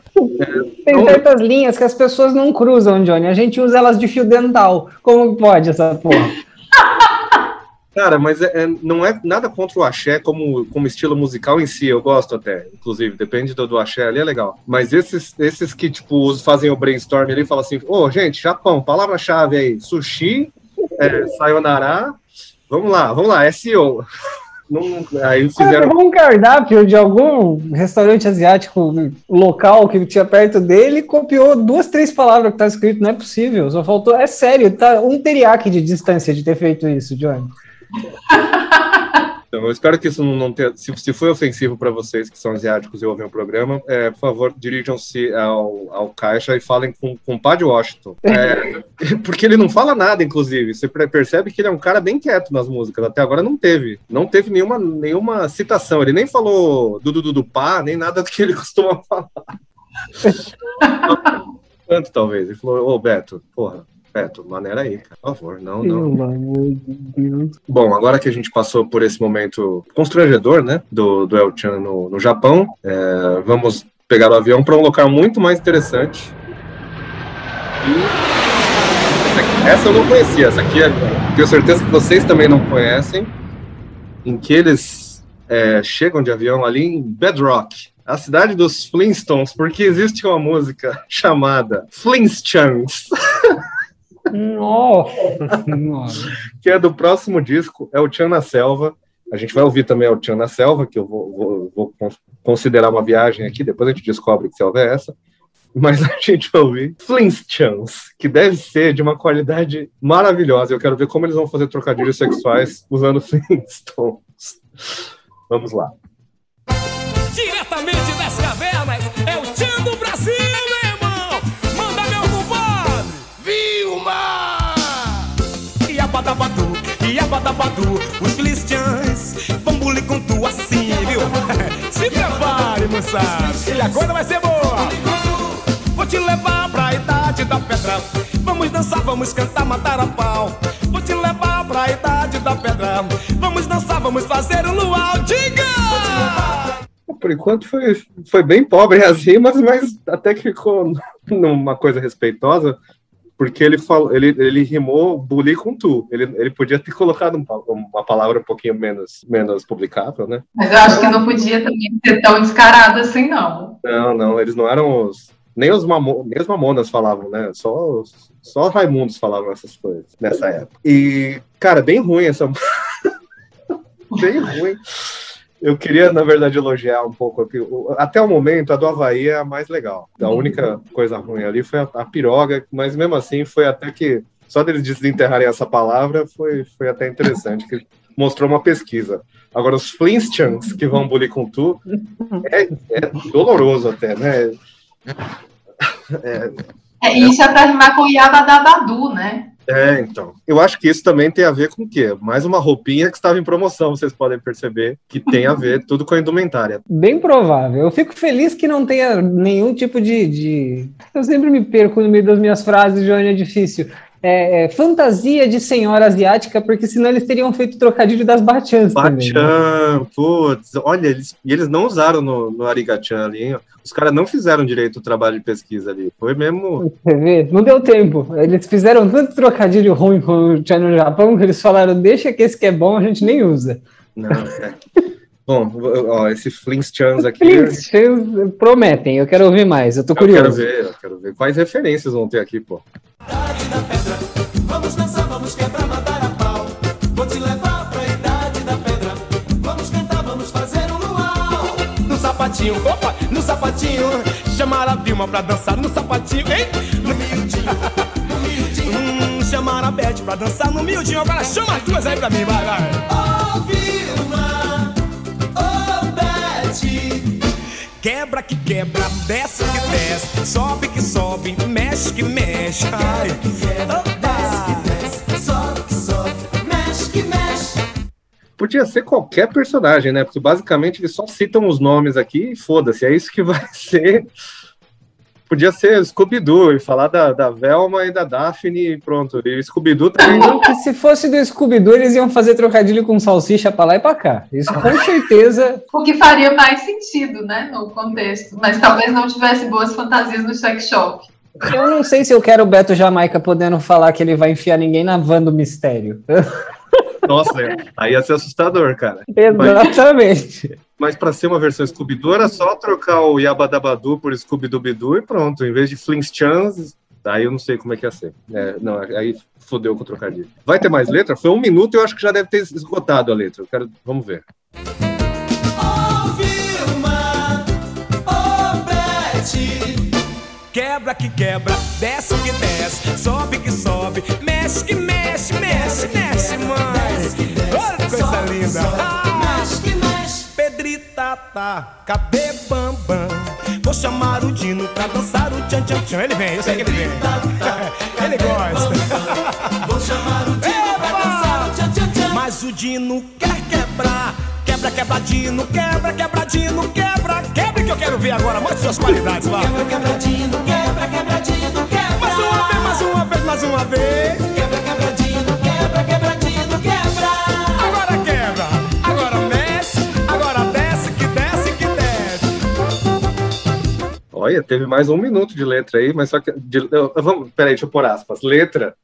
Tem Não. certas linhas que as pessoas não cruzam, Johnny. A gente usa elas de fio dental. Como pode essa porra? Cara, mas é- é- não é nada contra o axé como, como estilo musical em si, eu gosto até, inclusive, depende do, do axé ali, é legal. Mas esses, esses que, tipo, fazem o brainstorm ali e falam assim, ô, gente, Japão, palavra-chave aí, sushi, é, sayonara, vamos lá, vamos lá, SEO. Não, aí fizeram. um cardápio de algum restaurante asiático local que tinha perto dele e copiou duas, três palavras que tá escrito. Não é possível. Só faltou. É sério, tá um teriyaki de distância de ter feito isso, Johnny. Então, eu espero que isso não, tenha. Se, se foi ofensivo para vocês que são asiáticos e ouvem o programa, é, por favor, dirijam-se ao, ao caixa e falem com, com o Padre Washington. É, porque ele não fala nada, inclusive. Você percebe que ele é um cara bem quieto nas músicas. Até agora não teve. Não teve nenhuma, nenhuma citação. Ele nem falou do Dudu do Pá, nem nada do que ele costuma falar. Tanto, talvez. Ele falou, ô Beto, porra. Beto, maneira aí. Por favor, não, não. Pelo amor de Deus. Bom, agora que a gente passou por esse momento constrangedor, né, do, do El Chan no, no Japão, é, vamos pegar o avião para um local muito mais interessante. E essa eu não conhecia, essa aqui é, tenho certeza que vocês também não conhecem, em que eles é, chegam de avião ali em Bedrock, a cidade dos Flintstones, porque existe uma música chamada Flintstones. Nossa que é do próximo disco, é o Tchan na Selva. A gente vai ouvir também o Tchan na Selva, que eu vou, vou- vou con- considerar uma viagem aqui, depois a gente descobre que selva é essa. Mas a gente vai ouvir Flintstones, que deve ser de uma qualidade maravilhosa. Eu quero ver como eles vão fazer trocadilhos sexuais usando Flintstones. Vamos lá. Diretamente das cavernas, Iabadabadu, os filistiãs vão bulir com tu assim, viu? Se prepare, moçada, e a coisa vai ser boa! Vou te levar pra idade da pedra. Vamos dançar, vamos cantar, matar a pau. Vou te levar pra idade da pedra. Vamos dançar, vamos fazer o luau. Diga! Por enquanto foi, foi bem pobre as rimas, mas até que ficou numa coisa respeitosa, porque ele, falou, ele, ele rimou bully com tu. Ele, ele podia ter colocado um uma palavra um pouquinho menos, menos publicável, né? Mas eu acho que não podia também ser tão descarado assim, não. Não, não, eles não eram os. Nem os, mamo, nem os mamonas falavam, né? Só, só os Raimundos falavam essas coisas nessa época. E, cara, bem ruim essa. bem ruim. Eu queria, na verdade, elogiar um pouco. aqui. O- Até o momento, a do Havaí é a mais legal. A única coisa ruim ali foi a, a piroga, mas mesmo assim foi até que. Só deles desenterrarem essa palavra foi, foi até interessante, que mostrou uma pesquisa. Agora, os Flintstones que vão bulir com tu é, é doloroso até, né? É, isso é pra rimar com Yabadabadu, né? É, então. Eu acho que isso também tem a ver com o quê? Mais uma roupinha que estava em promoção, vocês podem perceber que tem a ver tudo com a indumentária. Bem provável. Eu fico feliz que não tenha nenhum tipo de. de- Eu sempre me perco no meio das minhas frases, Johnny, é difícil. É, é, fantasia de senhora asiática, porque senão eles teriam feito trocadilho das bachans também. né? Bachan, putz, olha, eles, e eles não usaram no, no Arigachan ali, hein? Os caras não fizeram direito o trabalho de pesquisa ali. Foi mesmo. Você vê? Não deu tempo. Eles fizeram tanto trocadilho ruim com o Tchan no Japão que eles falaram: deixa que esse que é bom a gente nem usa. Não, é. Bom, ó, esse Flintstones aqui. Vocês prometem, eu quero ouvir mais, eu tô Eu quero curioso. ver, eu quero ver. Quais referências vão ter aqui, pô? Opa, no sapatinho. Chamar a Vilma pra dançar no sapatinho, hein? No miudinho, no miudinho. Hum, chamar a Beth pra dançar no miudinho. Agora chama as duas aí pra mim, vai, vai. Oh, Vilma, oh, Betty. Quebra que quebra, desce que desce, sobe que sobe, mexe que mexe. Ai. Opa! Podia ser qualquer personagem, né? Porque basicamente eles só citam os nomes aqui e foda-se, é isso que vai ser. Podia ser Scooby-Doo e falar da, da Velma e da Daphne e pronto. E Scooby-Doo também. Não que se fosse do Scooby-Doo, eles iam fazer trocadilho com salsicha pra lá e pra cá. Isso com certeza. O que faria mais sentido, né, no contexto. Mas talvez não tivesse boas fantasias no sex shop. Eu não sei se eu quero o Beto Jamaica podendo falar que ele vai enfiar ninguém na van do mistério. Nossa, aí ia ser assustador, cara. Exatamente. Mas, mas para ser uma versão Scooby-Doo, era só trocar o Yabadabadu por Scooby-Doo e pronto. Em vez de Flintstones, aí eu não sei como é que ia ser. É, não, aí fodeu com o trocadilho. Vai ter mais letra? Foi um minuto e eu acho que já deve ter esgotado a letra. Quero, vamos ver. quebra que quebra, desce que desce, sobe que sobe, mexe que mexe, mexe, mexe linda. mexe que mexe. Pedrita tá, cadê Bambam? Vou chamar o Dino pra dançar o tchan tchan tchan. Ele vem, eu sei que ele vem. Ele gosta. Vou chamar o Dino pra dançar o tchan tchan tchan. Mas o Dino quer quebrar. Quebra, quebra, Dino, quebra, quebra, Dino, quebra, quebra que eu quero ver agora. Mostre suas qualidades lá. Quebra, quebradinho, quebra, quebradinho, quebra. Mais uma vez, mais uma vez, mais uma vez. Olha, teve mais um minuto de letra aí, mas só que. de- eu- vamos, peraí, deixa eu pôr aspas. Letra,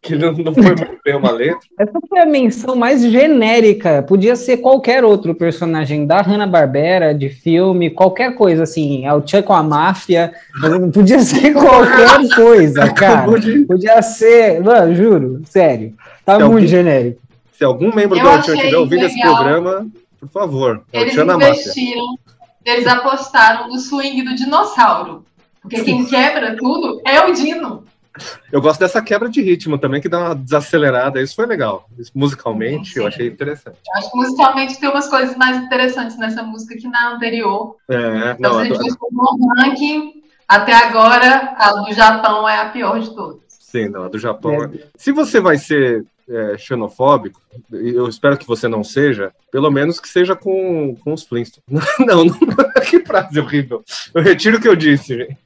que não, não foi muito bem uma letra. Essa foi a menção mais genérica. Podia ser qualquer outro personagem da Hanna-Barbera, de filme, qualquer coisa assim. É o Chuck com a máfia. Podia ser qualquer coisa, cara. Podia ser. Mano, juro, sério. Tá Se muito alguém- genérico. Se algum membro Eu do Tchan achei estiver ouvindo esse programa, por favor, é o Tchan na máfia. investiram, eles apostaram no swing do dinossauro. Porque quem quebra tudo é o Dino. Eu gosto dessa quebra de ritmo também, que dá uma desacelerada. Isso foi legal. Isso, musicalmente, eu achei interessante. Eu acho que musicalmente tem umas coisas mais interessantes nessa música que na anterior. É, Então, não, se a gente no ranking, até agora, a do Japão é a pior de todas. sim, não, a do Japão. é- Se você vai ser é, xenofóbico, eu espero que você não seja, pelo menos que seja com, com os Flintstones. Não, não, que frase horrível. Eu retiro o que eu disse, gente.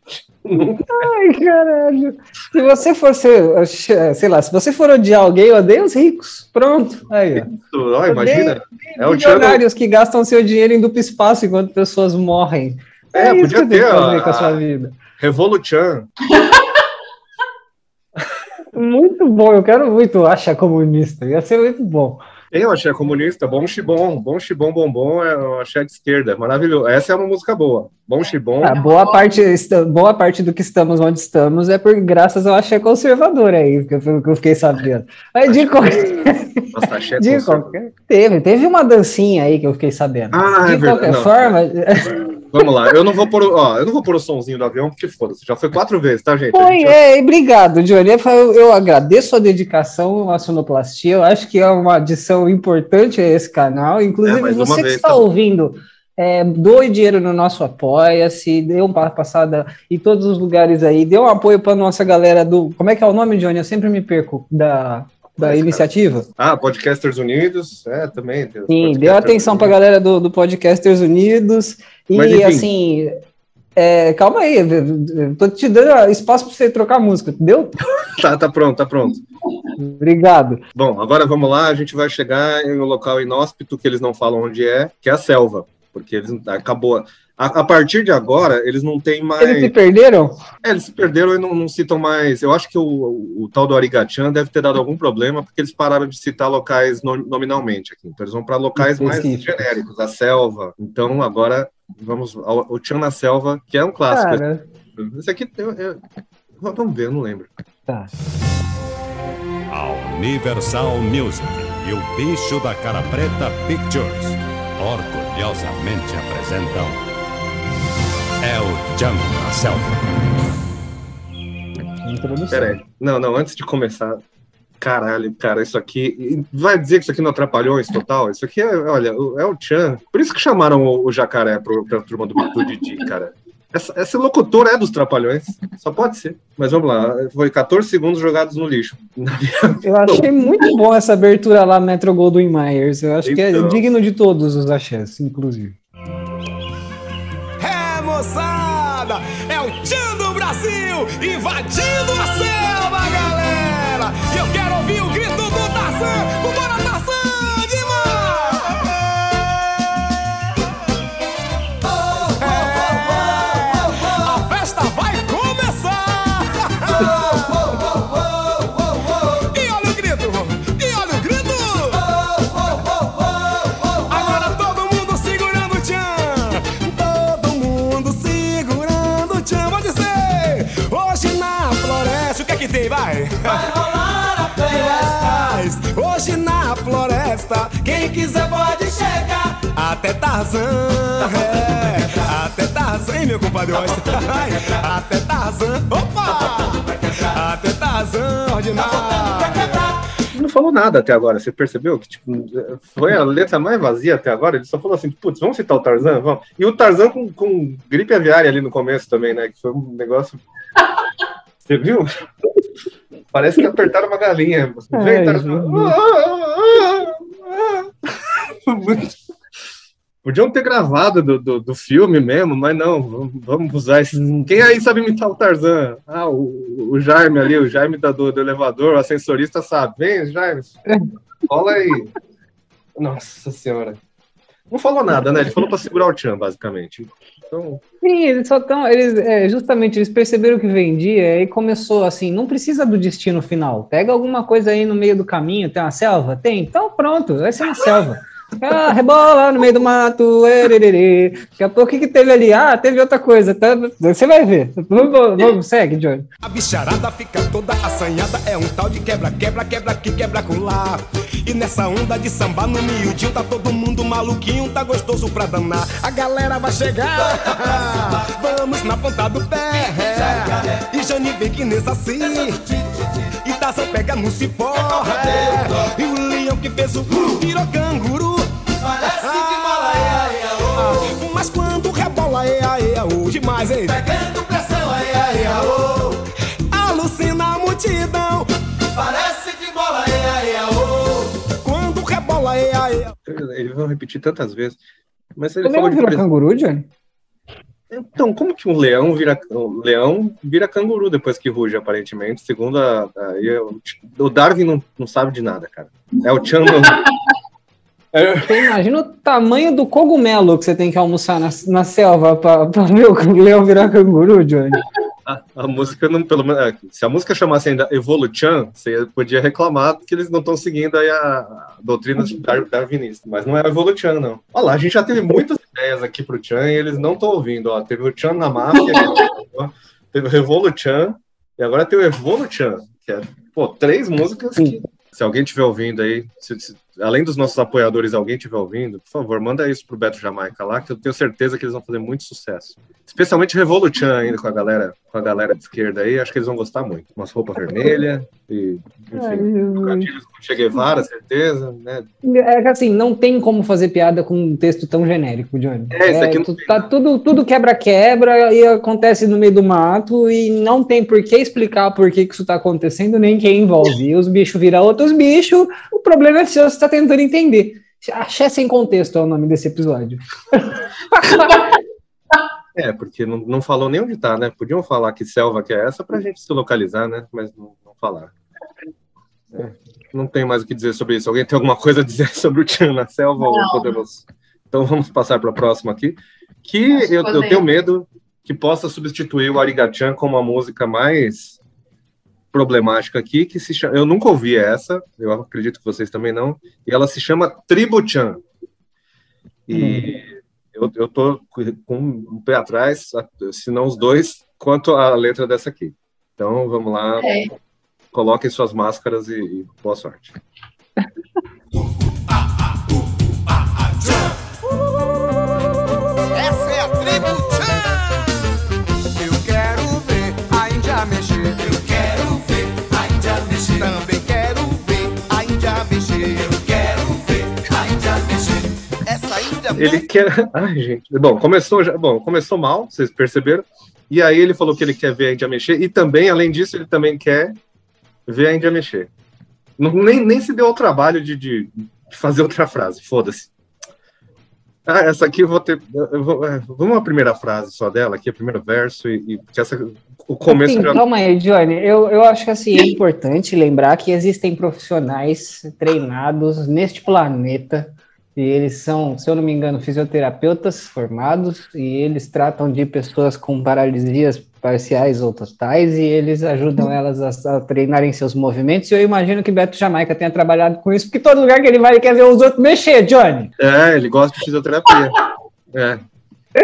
Ai, caralho. Se você for ser, sei lá, se você for odiar alguém, odeia os ricos. Pronto. Aí, ó. Ó, imagina. É o. Milionários que gastam seu dinheiro em duplo espaço enquanto pessoas morrem. É, isso podia ter, ó, a a- vida. Muito bom, eu quero muito achar comunista. Ia ser muito bom. Eu achei comunista, bom xibom, bom xibom bombom é o axé de esquerda, maravilhoso. Essa é uma música boa. Bom xibom. Ah, boa, parte, boa parte do que estamos onde estamos é por graças ao axé conservador aí, que eu, que eu fiquei sabendo. Mas de, qualquer, Nossa, axé de qualquer. Teve, teve uma dancinha aí que eu fiquei sabendo. Ah, de é qualquer verdade. Não, forma. Vamos lá, eu não vou pôr, ó, eu não vou pôr o sonzinho do avião, porque foda-se, já foi quatro vezes, tá, gente? Foi, gente- é, obrigado, Johnny. Eu, eu agradeço a dedicação à sonoplastia. Eu acho que é uma adição importante a esse canal. Inclusive, É, você que está tá ouvindo, é, doe dinheiro no nosso Apoia-se, dê uma passada em todos os lugares aí, dê um apoio para nossa galera do. Como é que é o nome, Johnny? Eu sempre me perco da, da Mas, iniciativa. Ah, Podcasters Unidos, é, também. Sim, dê atenção para a galera do, do Podcasters Unidos. E Mas, assim. é, calma aí, tô te dando espaço para você trocar música, entendeu? Tá, tá pronto, tá pronto. Obrigado. Bom, agora vamos lá, a gente vai chegar em um local inóspito que eles não falam onde é, que é a selva, porque eles acabou. A, a partir de agora, eles não têm mais. Eles se perderam? É, eles se perderam e não, não citam mais. Eu acho que o, o, o tal do Arigatian deve ter dado algum problema, porque eles pararam de citar locais no- nominalmente aqui. Então, eles vão para locais mais genéricos, a selva. Então, agora vamos ao o Tchan na selva, que é um clássico. Cara, Esse aqui, eu- eu- vamos ver, eu não lembro. tá. A Universal Music e o Bicho da Cara Preta Pictures orgulhosamente apresentam El Chan na Selva. Peraí. Não, não, antes de começar. Caralho, cara, isso aqui. Vai dizer que isso aqui não atrapalhou isso total? Isso aqui é, olha, o- é o Chan. Por isso que chamaram o, o jacaré pro, pra turma do, do Didi, cara. Essa, esse locutor é dos Trapalhões. Só pode ser. Mas vamos lá. Foi 14 segundos jogados no lixo. Eu achei muito bom essa abertura lá, Metro Goldwyn Myers. Eu acho que é Então. digno de todos os axés, inclusive. É o Tchan do Brasil invadindo a selva, vai? Rolar a festa. Hoje na floresta, Quem quiser pode chegar. até Tarzan, é, até Tarzan hein, meu compadre? Até Tarzan, opa! Até Tarzan, ordinário. Não falou nada até agora, você percebeu? Que tipo, foi a letra mais vazia até agora. Ele só falou assim: putz, vamos citar o Tarzan? Vamos. E o Tarzan com, com gripe aviária ali no começo também, né? Que foi um negócio. Você viu? Parece que apertaram uma galinha. Ai, Podiam ter gravado do, do, do filme mesmo, mas não, vamos, vamos usar esse. Quem aí sabe imitar o Tarzan? Ah, o, o Jaime ali, o Jaime da, do, do elevador, o ascensorista sabe. Vem, Jaime, cola aí. Nossa senhora. Não falou nada, né? Ele falou pra segurar o Tchan, basicamente. Então, Sim, eles só estão. Eles, é, justamente, eles perceberam que vendia e começou assim: não precisa do destino final. Pega alguma coisa aí no meio do caminho, tem uma selva? Tem? Então pronto, vai ser na selva. Ah, rebola no meio do mato, ererê. Daqui a pouco o que, que teve ali? Ah, teve outra coisa. Tá? Você vai ver. Vamos, vamos segue, Johnny. A bicharada fica toda assanhada, é um tal de quebra, quebra, quebra aqui, quebra colar. E nessa onda de samba no miudinho, tá todo mundo maluquinho, tá gostoso pra danar. A galera vai chegar, vamos na ponta do pé. E Jani vem que nesse assim, e Tarzan pega no cipó. é. E o leão que fez o virou canguru. Parece que bola é, oh. Mas quando rebola, é a, é a, oh, demais, hein? Pegando pressão, é, é, oh. Alucina a multidão. Parece que bola é, é, oh. Quando rebola, é a, é a. eles vão repetir tantas vezes. Mas ele falou de pres- canguru, Johnny? Então, como que um leão vira um leão vira canguru depois que ruge, aparentemente? Segundo a, o, o Darwin não, não sabe de nada, cara. É o Chan. É, Você imagina o tamanho do cogumelo que você tem que almoçar na, na selva pra ver o leão virar canguru, Johnny. a, a música não, pelo menos, é, se a música chamasse ainda Evoluchan, você podia reclamar que eles não estão seguindo aí a, a doutrina de dar, darwinista, mas não é Evoluchan, não. Olha lá, a gente já teve muitas ideias aqui pro Chan e eles não estão ouvindo, ó. Teve o Chan na máfia, ó, teve o Revoluchan e agora tem o Evoluchan, que é, pô, três músicas que se alguém estiver ouvindo aí, se- se- além dos nossos apoiadores, alguém estiver ouvindo, por favor, manda isso pro Beto Jamaica lá, que eu tenho certeza que eles vão fazer muito sucesso. Especialmente Revoluchan ainda com a galera, com a galera de esquerda aí, acho que eles vão gostar muito. Umas roupas vermelhas e, enfim, com Che Guevara, certeza, né? É assim, não tem como fazer piada com um texto tão genérico, Johnny. É, isso aqui não tu- tá tudo, tudo quebra-quebra e acontece no meio do mato e não tem por que explicar por que, que isso tá acontecendo, nem quem envolve. E os bichos viram outros bichos, o problema é seu, você tá tentando entender. Axé sem contexto é o nome desse episódio. É, porque não, não falou nem onde tá, né? Podiam falar que selva que é essa pra gente se localizar, né? Mas não, não falaram. É, não tem mais o que dizer sobre isso. Alguém tem alguma coisa a dizer sobre o Tchan na selva? Ou Não. podemos... Então vamos passar para a próxima aqui. Que eu, eu tenho medo que possa substituir o Arigachan como a música mais problemática aqui, que se chama... Eu nunca ouvi essa, eu acredito que vocês também não, e ela se chama Tribuchan. E eu, eu tô com um pé atrás, se não os dois, quanto à letra dessa aqui. Então vamos lá, É. coloquem suas máscaras e, e boa sorte. Ele quer. Ai, gente. Bom, começou já. Bom, começou mal, vocês perceberam. E aí ele falou que ele quer ver a Índia mexer. E também, além disso, ele também quer ver a Índia mexer. Não, nem, nem se deu ao trabalho de, de, fazer outra frase. Foda-se. Ah, essa aqui eu vou ter. eu vou- é, vamos a primeira frase só dela, aqui, o primeiro verso, e, e porque essa, o começo Assim, já. Calma aí, Johnny. Eu, eu acho que assim, é importante lembrar que existem profissionais treinados neste planeta e eles são, se eu não me engano, fisioterapeutas formados e eles tratam de pessoas com paralisias parciais ou totais e eles ajudam elas a, a treinarem seus movimentos. E eu imagino que Beto Jamaica tenha trabalhado com isso, porque todo lugar que ele vai ele quer ver os outros mexer, Johnny. É, ele gosta de fisioterapia. É.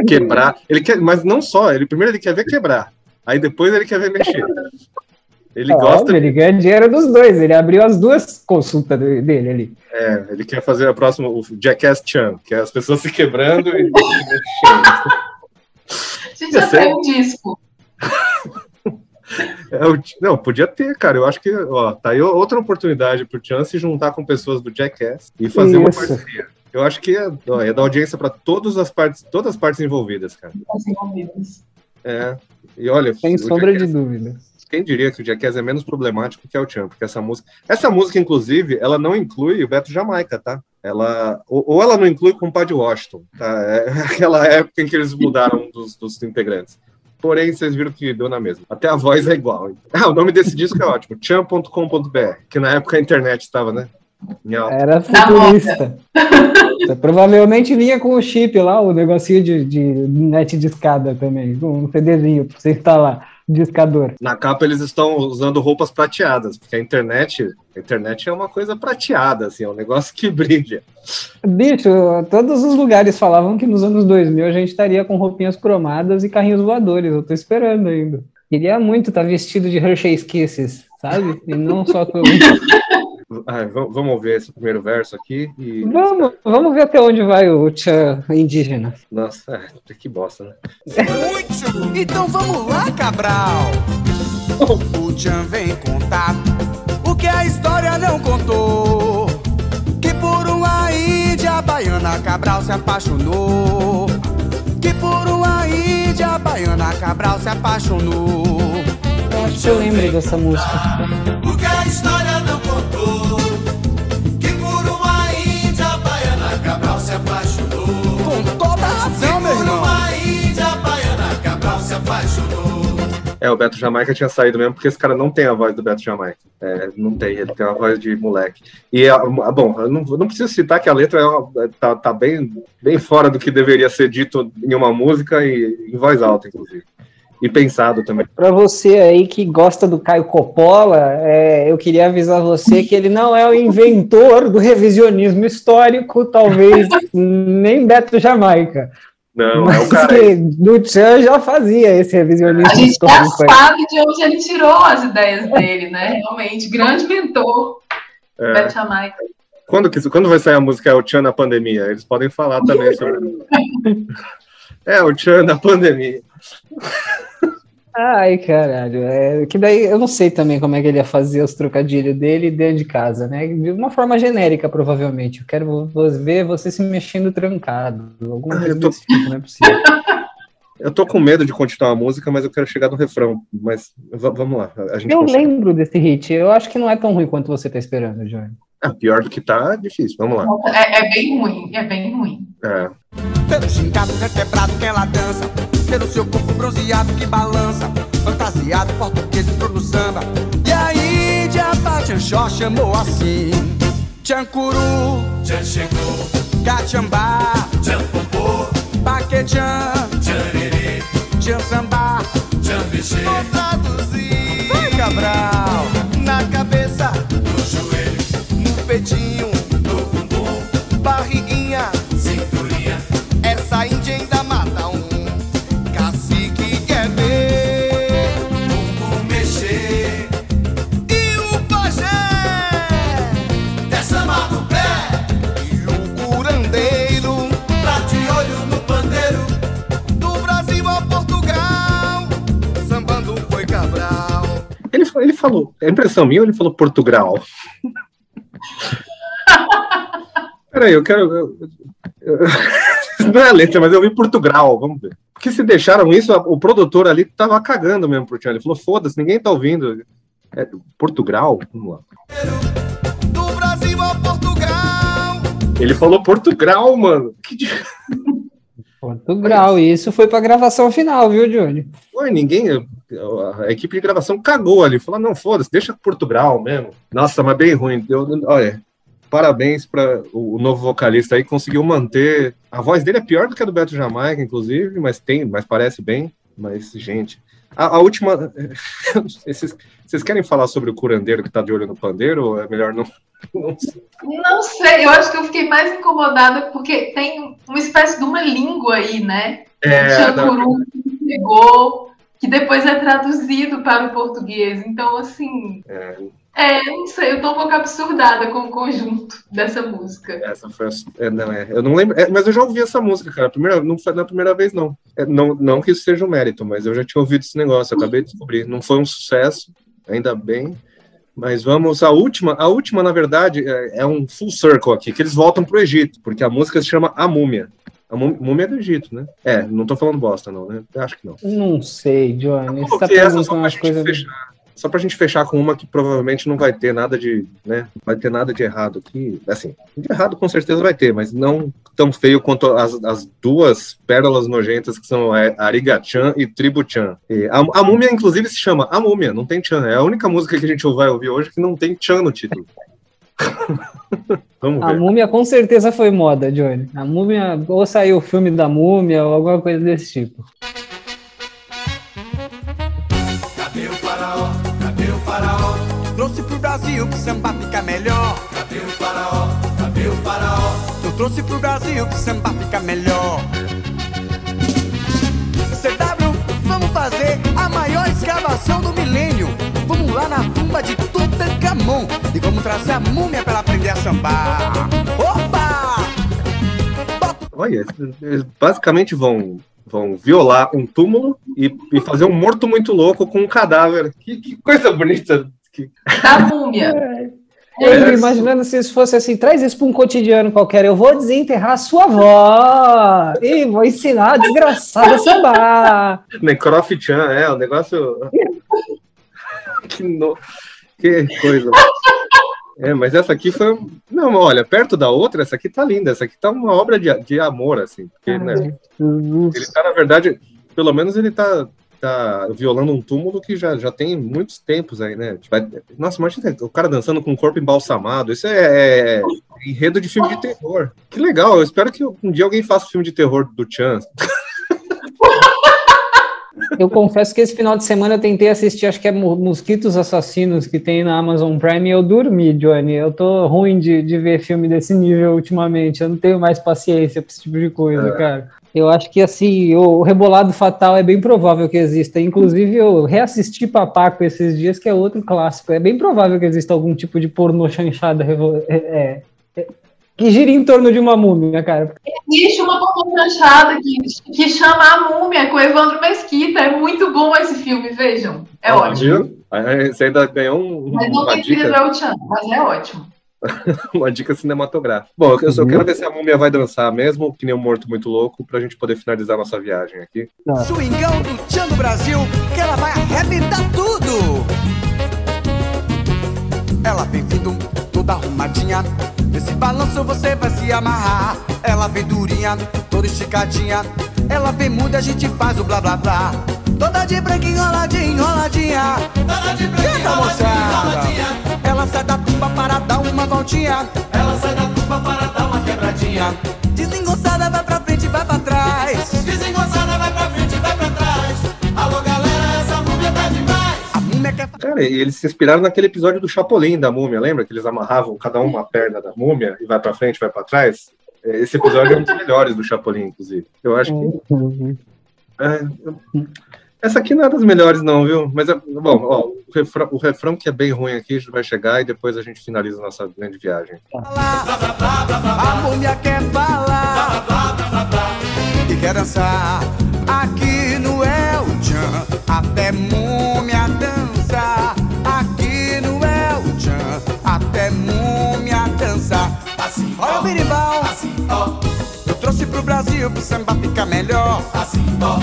Quebrar. Ele quer, mas não só, ele primeiro ele quer ver quebrar. Aí depois ele quer ver mexer. Ele Óbvio, gosta, ele ganha dinheiro dos dois. Ele abriu as duas consultas de- dele ali. é, ele quer fazer a próxima, o Jackass Chan, que é as pessoas se quebrando e. Gente, já tem um disco. É o- não, podia ter, cara. Eu acho que, ó, tá aí outra oportunidade pro Chan se juntar com pessoas do Jackass e fazer uma Isso. parceria. Eu acho que é, ó, é dar audiência para todas as partes, todas as partes envolvidas, cara. Os envolvidos. É. E olha, Sem sombra de Jackass- dúvida. Quem diria que o Jackass é menos problemático que é o Chan, porque essa música, essa música inclusive, ela não inclui o Beto Jamaica, tá? Ela ou, ou ela não inclui com o Padre Washington, tá? É aquela época em que eles mudaram um dos, dos integrantes. Porém, vocês viram que deu na mesma. Até a voz é igual. Ah, o nome desse disco é ótimo, chan.com.br, que na época a internet estava, né? Era Da futurista. Você provavelmente vinha com o chip lá, o negocinho de, de net de escada também, com um CDzinho pra você instalar, discador. Na capa eles estão usando roupas prateadas, porque a internet, a internet é uma coisa prateada, assim, é um negócio que brilha. Bicho, todos os lugares falavam que nos anos 2000 a gente estaria com roupinhas cromadas e carrinhos voadores. Eu tô esperando ainda. Queria muito estar vestido de Hershey's Kisses, sabe? E não só com... Ah, vamos ouvir esse primeiro verso aqui e. Vamos, vamos ver até onde vai o tchan indígena. Nossa, é, que bosta, né? Muito! Então vamos lá, Cabral! O Tchan vem contar o que a história não contou. Que por uma índia baiana Cabral se apaixonou. Que por uma índia baiana Cabral se apaixonou. Eu acho que eu lembro dessa música. Porque a história É, o Beto Jamaica tinha saído mesmo, porque esse cara não tem a voz do Beto Jamaica. É, não tem, ele tem uma voz de moleque. E, a- bom, não, não preciso citar que a letra é uma- tá, tá bem, bem fora do que deveria ser dito em uma música e em voz alta, inclusive. E pensado também. Pra você aí que gosta do Caio Coppola, é, eu queria avisar você que ele não é o inventor do revisionismo histórico, talvez nem Beto Jamaica. Não, é o mas cara. que do Chan já fazia esse revisionismo A gente já sabe de onde ele tirou as ideias dele, né? Realmente, grande mentor, É, Jamaica. quando, que- quando vai sair a música É o Tchan na pandemia? Eles podem falar também sobre. É, o Tchan na pandemia. Ai, caralho. É, que daí eu não sei também como é que ele ia fazer os trocadilhos dele dentro de casa, né? De uma forma genérica, provavelmente. Eu quero ver você se mexendo trancado. Alguma Ah, coisa eu tô- desse tipo, não é possível. Eu tô com medo de continuar a música, mas eu quero chegar no refrão. Mas vamos lá. A gente Eu consegue. lembro desse hit. Eu acho que não é tão ruim quanto você tá esperando, Johnny. Ah, pior do que tá, é difícil. Vamos lá. É, é bem ruim, é bem ruim. É. Pelo gingado requebrado que ela dança Pelo seu corpo bronzeado que balança Fantasiado português entrou no samba. E a Índia Bachanchó chamou assim Tchancuru, Tchan chegou, Cachambá, tchan popô, Paquetchan, tchan Tchan Sambá tchan bichê, Vou traduzir. Vai Cabral falou, é impressão minha ou ele falou Portugal? Peraí, eu quero. eu- eu- não é a letra, mas eu vi Portugal, vamos ver. Porque se deixaram isso, o produtor ali tava cagando mesmo pro Tchan. Ele falou: foda-se, ninguém tá ouvindo. É, Portugal? Vamos lá. Do Brasil a Portugal Ele falou Portugal, mano. Que di- Portugal. E isso foi pra gravação final, viu, Johnny? Pô, ninguém. A equipe de gravação cagou ali. Falou: não, foda-se, deixa Portugal mesmo. Nossa, mas bem ruim. Eu, olha, parabéns para o novo vocalista aí, conseguiu manter. A voz dele é pior do que a do Beto Jamaica, inclusive, mas tem, mas parece bem. Mas, gente. A, a última. Vocês, vocês querem falar sobre o curandeiro que tá de olho no pandeiro? Ou é melhor não? não sei. Não sei, eu acho que eu fiquei mais incomodada porque tem uma espécie de uma língua aí, né? É, o Tchancuru pegou, que depois é traduzido para o português. Então, assim, É, não sei, eu tô um pouco absurdada com o conjunto dessa música. Essa foi a, é, não, é, eu não lembro, é, mas eu já ouvi essa música, cara. Primeira, não foi na primeira vez, não. É, não. Não que isso seja um mérito, mas eu já tinha ouvido esse negócio, eu acabei de descobrir. Não foi um sucesso, ainda bem. Mas vamos, a última, a última, na verdade, é, é um full circle aqui, que eles voltam pro Egito, porque a música se chama A Múmia. A Mú- Múmia é do Egito, né? É, não tô falando bosta, não, né? Acho que não. Não sei, Johnny. Você tá só perguntando umas coisas. fechar. Só pra gente fechar com uma que provavelmente não vai ter nada de, né? Vai ter nada de errado aqui. Assim, de errado com certeza vai ter, mas não tão feio quanto as, as duas pérolas nojentas que são a Ariga-chan e Tribu-chan. E A, a múmia, inclusive, se chama A Múmia, não tem chan. É a única música que a gente vai ouvir hoje que não tem chan no título. A múmia com certeza foi moda, Johnny. A múmia, ou saiu o filme da múmia, ou alguma coisa desse tipo. Brasil que samba fica melhor. Cadê o faraó? Cadê o faraó? Eu trouxe pro Brasil que samba fica melhor. CW, vamos fazer a maior escavação do milênio. Vamos lá na tumba de Tutankhamon e vamos trazer a múmia pra ela aprender a sambar. Opa! Olha, eles basicamente vão, vão violar um túmulo e, e fazer um morto muito louco com um cadáver. Que, que coisa bonita. Que, Da múmia. Eu É. fico imaginando se isso fosse assim, traz isso para um cotidiano qualquer. Eu vou desenterrar sua avó e vou ensinar a desgraçada a sambar. Necrofi-chan, é, o negócio. que, no... que coisa. É, mas essa aqui foi. Não, olha, perto da outra, essa aqui tá linda. Essa aqui tá uma obra de, de amor, assim. Porque, né, ele tá, na verdade, pelo menos ele tá, tá violando um túmulo que já, já tem muitos tempos aí, né? Tipo, Nossa, imagina o cara dançando com o corpo embalsamado. Isso é, é enredo de filme de terror. Que legal, eu espero que um dia alguém faça filme de terror do Chan. Eu confesso que esse final de semana eu tentei assistir, acho que é Mo- Mosquitos Assassinos, que tem na Amazon Prime, e eu dormi, Johnny. Eu tô ruim de, de ver filme desse nível ultimamente. Eu não tenho mais paciência pra esse tipo de coisa, cara. Eu acho que, assim, o Rebolado Fatal é bem provável que exista. Inclusive, eu reassisti Papaco esses dias, que é outro clássico. É bem provável que exista algum tipo de pornô chanchada é, é, é, que gira em torno de uma múmia, cara. Existe uma chanchada que, que chama A Múmia com Evandro Mesquita. É muito bom esse filme, vejam. É Ó, ótimo. viu? Você ainda ganhou um- Mas não uma dica, mas é ótimo. uma dica cinematográfica. Bom, eu só quero ver se a múmia vai dançar mesmo, que nem um morto muito louco, pra gente poder finalizar nossa viagem aqui. Swingão do Tchan do Brasil, que ela vai arrebentar tudo. Ela vem vindo toda arrumadinha. Nesse balanço você vai se amarrar. Ela vem durinha, toda esticadinha. Ela vem muda, a gente faz o blá blá blá. Toda de branco enroladinha, enroladinha. Toda de branco, enroladinha. Ela sai da tumba para dar uma voltinha. Ela sai da tumba para dar uma quebradinha. Desengonçada vai pra frente, vai pra trás. Desengonçada vai pra frente, vai pra trás. Alô, galera, essa múmia tá demais. A múmia quer Cara, e eles se inspiraram naquele episódio do Chapolin da múmia, lembra? Que eles amarravam cada um uma perna da múmia e vai pra frente, vai pra trás? É, Esse episódio é um dos melhores do Chapolin, inclusive. Eu acho que. é, eu- essa aqui não é das melhores, não, viu? Mas, é, bom, ó, o, refrão, o refrão que é bem ruim aqui vai chegar e depois a gente finaliza a nossa grande viagem. A múmia quer falar. E quer dançar aqui no El Chan. Até múmia dança. Aqui no El Chan. Até múmia dança. Assim, Olha o ó, berimbau. assim, ó, Brasil pro samba ficar melhor. assim, ó,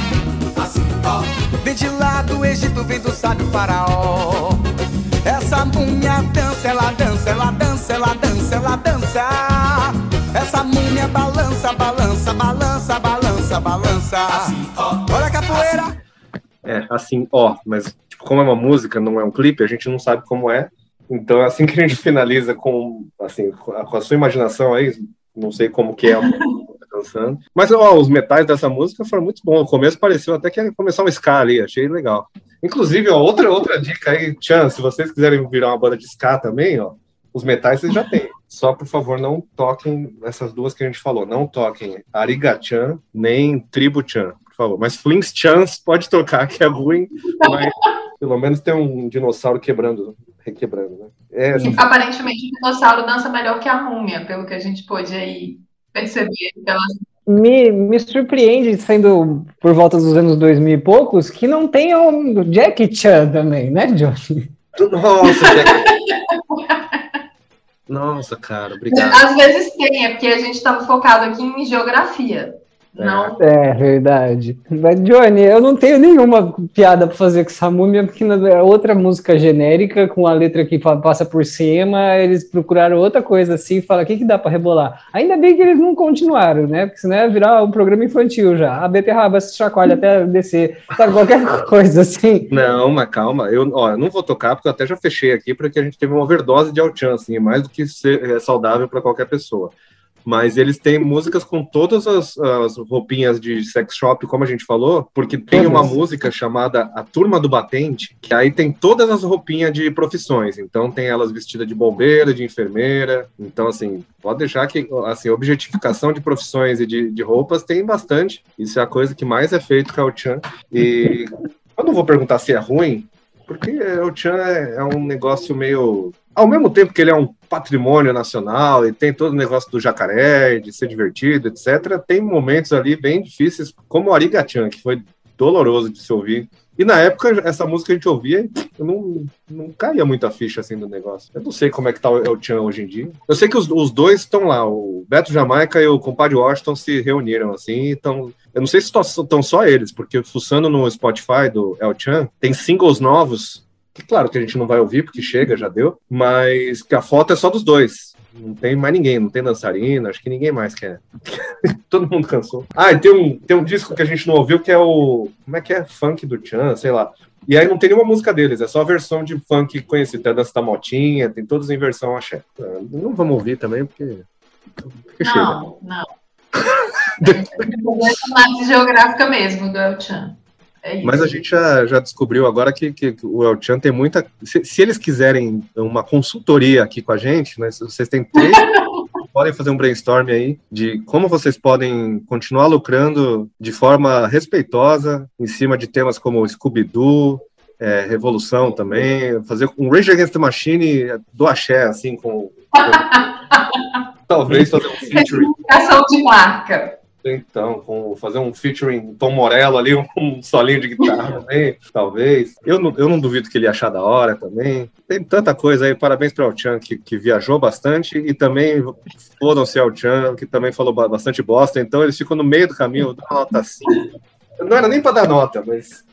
assim, ó. Vem de lá do Egito, vem do sábio faraó. Essa múmia dança, ela dança, ela dança, ela dança, ela dança. Essa múmia balança, balança, balança, balança, balança. Olha a capoeira. É, assim, ó, mas tipo, como é uma música, não é um clipe, a gente não sabe como é. Então, assim que a gente finaliza com, assim, com a, sua imaginação aí, não sei como que é dançando. Mas, ó, os metais dessa música foram muito bons. No começo pareceu até que ia começar um ska ali, achei legal. Inclusive, ó, outra, outra dica aí, Tchan, se vocês quiserem virar uma banda de ska também, ó, os metais vocês já têm. Só, por favor, não toquem essas duas que a gente falou. Não toquem Ariga-chan, nem Tribu-chan, por favor. Mas Flings-chan pode tocar, que é ruim, mas pelo menos tem um dinossauro quebrando requebrando, né? É, essa- Aparentemente, o dinossauro dança melhor que a múmia, pelo que a gente pôde aí perceber pelas Me, me surpreende, sendo por volta dos anos 2000 e poucos, que não tenha um Jack Chan também, né, Johnny? Nossa, Jack. Nossa, cara, obrigado. Às vezes tem, é porque a gente estava focado aqui em geografia. Não, É verdade. Mas, Johnny, eu não tenho nenhuma piada pra fazer com essa múmia, porque é outra música genérica, com a letra que passa por cima, eles procuraram outra coisa assim e falaram, o que, que dá pra rebolar? Ainda bem que eles não continuaram, né? Porque senão ia virar um programa infantil já. A beterraba se chacoalha até descer, sabe? Qualquer coisa assim. Não, mas calma, eu, ó, não vou tocar porque eu até já fechei aqui porque a gente teve uma overdose de Alchan, assim, é mais do que ser é, saudável para qualquer pessoa. Mas eles têm músicas com todas as, as roupinhas de sex shop, como a gente falou, porque tem uma música chamada A Turma do Batente, que aí tem todas as roupinhas de profissões. Então tem elas vestidas de bombeira, de enfermeira. Então, assim, pode deixar que assim, objetificação de profissões e de, de roupas tem bastante. Isso é a coisa que mais é feito com a Chan. E eu não vou perguntar se é ruim, porque o Chan é, é um negócio meio. Ao mesmo tempo que ele é um patrimônio nacional e tem todo o negócio do jacaré, de ser divertido, etc., tem momentos ali bem difíceis, como o Arigachan, que foi doloroso de se ouvir. E na época, essa música a gente ouvia e não, não caía muita ficha assim do negócio. Eu não sei como é que tá o El Chan hoje em dia. Eu sei que os, os dois estão lá, o Beto Jamaica e o compadre Washington se reuniram assim, então eu não sei se estão só eles, porque fuçando no Spotify do El Chan, tem singles novos, que claro que a gente não vai ouvir, porque chega, já deu, mas que a foto é só dos dois. Não tem mais ninguém, não tem dançarina, acho que ninguém mais quer. Todo mundo cansou. Ah, e tem um, tem um disco que a gente não ouviu que é o. Como é que é? Funk do Chan, sei lá. E aí não tem nenhuma música deles, é só a versão de funk conhecida. Tem a dança da motinha, tem todas em versão axé. Ah, Não vamos ouvir também, porque. porque chega. não, não. É mais geográfica mesmo do El Chan. É. Mas a gente já, já descobriu agora que, que o El Chan tem muita. Se, se eles quiserem uma consultoria aqui com a gente, né? Vocês têm três. podem fazer um brainstorm aí de como vocês podem continuar lucrando de forma respeitosa em cima de temas como Scooby-Doo, é, Revolução também, fazer um Rage Against the Machine do axé, assim, com. com- talvez fazer um featuring. De marca. Então, com, fazer um featuring Tom Morello ali, um solinho de guitarra também, talvez. Eu não, eu não duvido que ele achar da hora também. Tem tanta coisa aí. Parabéns para o Chan, que, que viajou bastante, e também foram-se ao Chan, que também falou ba- bastante bosta. Então, eles ficam no meio do caminho, dou uma nota 5. Não era nem para dar nota, mas.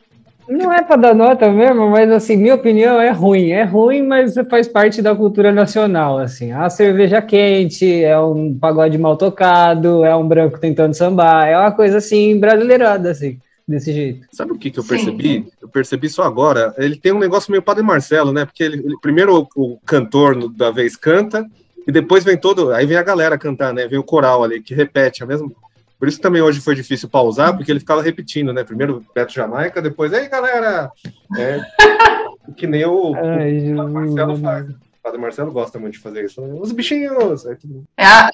Não é para dar nota mesmo, mas assim, minha opinião é ruim. É ruim, mas faz parte da cultura nacional, assim. A cerveja quente, é um pagode mal tocado, é um branco tentando sambar, é uma coisa assim, brasileirada, assim, desse jeito. Sabe o que, que eu Sim. percebi? Eu percebi só agora. Ele tem um negócio meio Padre Marcelo, né? Porque ele, ele- primeiro o, o cantor da vez canta, e depois vem todo. Aí vem a galera cantar, né? Vem o coral ali, que repete a mesma. Por isso também hoje foi difícil pausar, porque ele ficava repetindo, né? Primeiro Beto Jamaica, depois, ei galera! É, que nem o, Ai, o Padre Marcelo faz. O Padre Marcelo gosta muito de fazer isso. Os bichinhos! Tudo- É a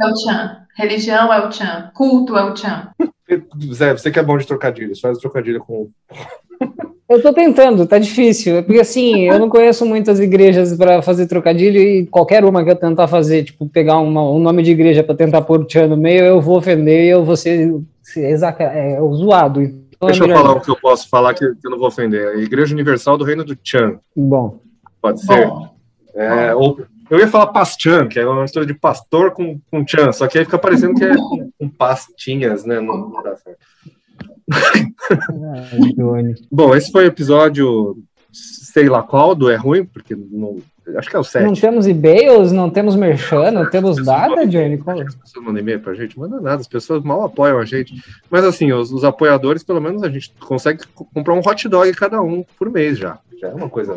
é o Chan. Religião é o Chan. Culto é o Chan. Zé, você que é bom de trocadilhos, faz trocadilho com. Eu tô tentando, tá difícil. Porque assim, eu não conheço muitas igrejas para fazer trocadilho e qualquer uma que eu tentar fazer, tipo, pegar uma- um nome de igreja para tentar pôr o tchan no meio, eu vou ofender e eu vou ser, ser exaca- é, o zoado. Então, é Deixa eu melhor falar o que eu posso falar que, que eu não vou ofender. A Igreja Universal do Reino do Chan, Bom, pode ser? Bom, É, ou, eu ia falar Paschan, que é uma mistura de pastor com, com Chan, só que aí fica parecendo que é com, com pastinhas, né? Não, não dá certo. ai, Johnny. Bom, esse foi o episódio, sei lá qual, do É Ruim, porque não, acho que é o Não 7. temos e-mails, não temos merchan, não temos nada, Johnny. As pessoas mandam e-mail pra gente, manda nada, as pessoas mal apoiam a gente. Mas assim, os, os apoiadores, pelo menos, a gente consegue co- comprar um hot dog cada um por mês já. Já é uma coisa.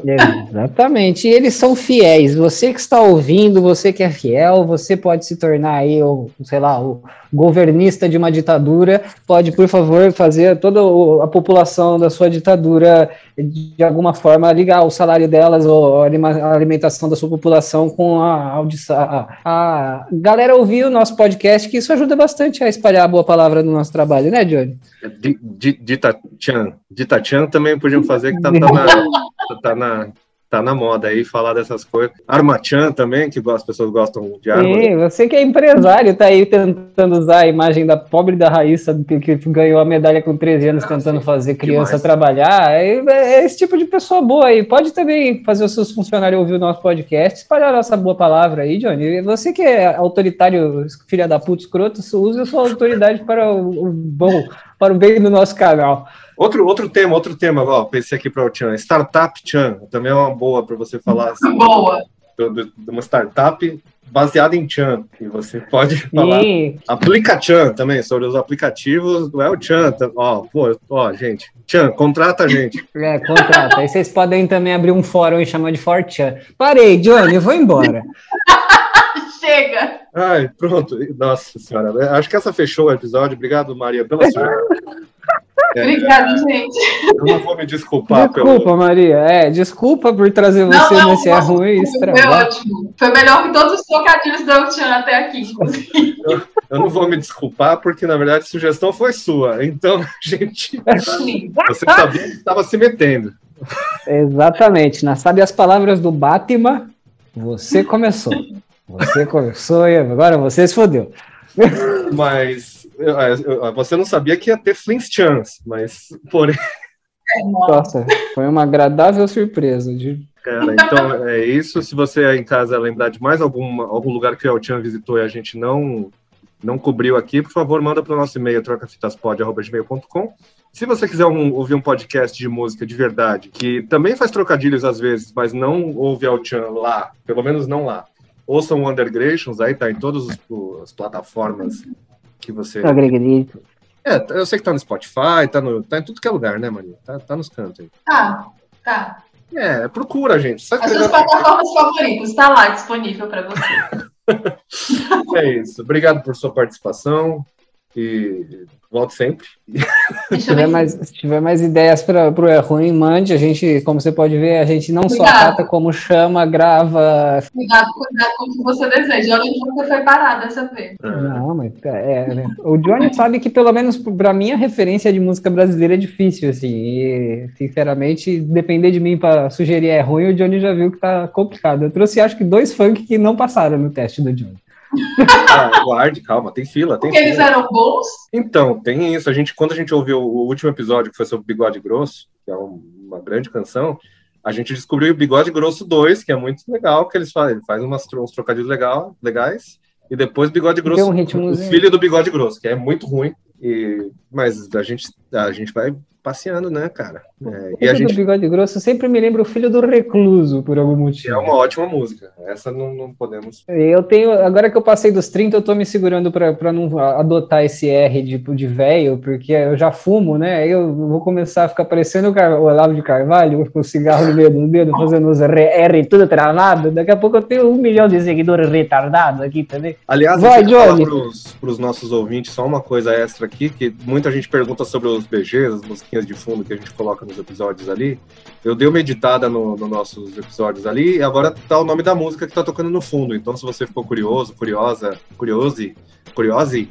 Exatamente, e eles são fiéis. Você que está ouvindo, você que é fiel, você pode se tornar aí, o, sei lá, o governista de uma ditadura. Pode, por favor, fazer toda a população da sua ditadura de alguma forma ligar o salário delas ou a alimentação da sua população com a audição. A, a galera ouvir o nosso podcast, que isso ajuda bastante a espalhar a boa palavra no nosso trabalho, né, Johnny? Dita Chan. Dita Chan também podiam fazer, que tá, tá na, tá na tá na moda aí falar dessas coisas. Armachan também, que as pessoas gostam de árvore. Sim, você que é empresário, tá aí tentando usar a imagem da pobre da Raíssa, que, que ganhou a medalha com 13 anos, tentando fazer criança demais. trabalhar. É, é esse tipo de pessoa boa aí. Pode também fazer os seus funcionários ouvir o nosso podcast, espalhar a nossa boa palavra aí, Johnny. Você que é autoritário, filha da puta, escroto, use a sua autoridade para o, o bom, para o bem do nosso canal. Outro, outro tema, outro tema, ó, pensei aqui para o Chan. Startup Chan, também é uma boa para você falar assim, Boa. de uma startup baseada em Chan. E você pode falar. E Aplica Chan também, sobre os aplicativos do El Chan. tá- Ó, pô, ó, gente. Chan, contrata a gente. é, contrata. Aí vocês podem também abrir um fórum e chamar de Fortran. Parei, Johnny, eu vou embora. Chega. Ai, pronto. Nossa senhora. Acho que essa fechou o episódio. Obrigado, Maria, pela sua. É, Obrigada, gente. eu não vou me desculpar Desculpa, pelo. Maria. É, desculpa por trazer Não, você não, nesse é ruim e Foi ótimo. Foi melhor que todos os trocadilhos do Eltian até aqui. inclusive. Eu não vou me desculpar, porque na verdade a sugestão foi sua. Então, gente, você sabia que estava se metendo. Exatamente. Na sabe as palavras do Batman, você começou. Você começou e agora você se fodeu. Mas eu- eu- você não sabia que ia ter Flintstones, mas porém, Nossa, foi uma agradável surpresa. De... cara, então é isso. Se você aí em casa lembrar de mais alguma, algum lugar que o El Chan visitou e a gente não não cobriu aqui, por favor, manda para o nosso e-mail trocafitaspod.com. Se você quiser um- ouvir um podcast de música de verdade, que também faz trocadilhos às vezes, mas não ouve El Chan lá, pelo menos não lá. Ouçam o Undergrations, aí tá em todas as plataformas que você Agregadito. É, eu sei que tá no Spotify, tá, no, tá em tudo que é lugar, né, Maria? Tá, tá nos cantos aí. Tá, tá. É, procura, gente. As suas plataformas favoritas, está lá disponível para você. É isso. Obrigado por sua participação e volte sempre. Se tiver ver. mais, se tiver mais ideias para o É Ruim, mande. A gente, como você pode ver, a gente não só cata como chama, grava. Cuidado, cuidado com o que você deseja. Olha onde você foi parar dessa vez. Não, mas é, né? o Johnny sabe que pelo menos para mim a referência de música brasileira é difícil, assim. E sinceramente, depender de mim para sugerir é ruim, o Johnny já viu que tá complicado. Eu trouxe acho que dois funk que não passaram no teste do Johnny. Ah, guarde, calma, tem fila, tem Porque eles fila. eram bons. Então, tem isso. A gente, quando a gente ouviu o último episódio, que foi sobre Bigode Grosso, que é um- uma grande canção, a gente descobriu o Bigode Grosso 2, que é muito legal, que eles fazem, ele faz umas, uns trocadilhos legal, legais, e depois Bigode Grosso, um o filho do Bigode Grosso, que é muito ruim, e, mas a gente, a gente vai passeando, né, cara? É, e a Filho do gente Bigode Grosso sempre me lembra o filho do recluso, por algum motivo. é uma ótima música. Essa não, não podemos. Eu tenho, agora que eu passei dos 30, eu tô me segurando pra não adotar esse R de, de velho, porque eu já fumo, né? Aí eu vou começar a ficar parecendo o, Car- o Olavo de Carvalho, com o cigarro no meio do dedo, fazendo os R, tudo travado. Daqui a pouco eu tenho um milhão de seguidores retardados aqui também. Aliás, Vai, Johnny. para os nossos ouvintes só uma coisa extra aqui, que muita gente pergunta sobre os BGs, as musiquinhas de fundo que a gente coloca nos episódios ali. Eu dei uma editada nos no nossos episódios ali, e agora tá o nome da música que tá tocando no fundo. Então, se você ficou curioso, curiosa, curiose, curiose,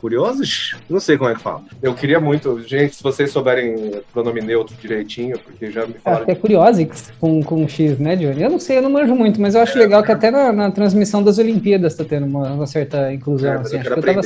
curiosos? Não sei como é que fala. Eu queria muito, gente, se vocês souberem pronome neutro direitinho, porque já me falaram Até Curiosix com, com X, né, Johnny? Eu não sei, eu não manjo muito, mas eu acho legal que até na, na transmissão das Olimpíadas tá tendo uma, uma certa inclusão. É, assim, eu acho que eu tava-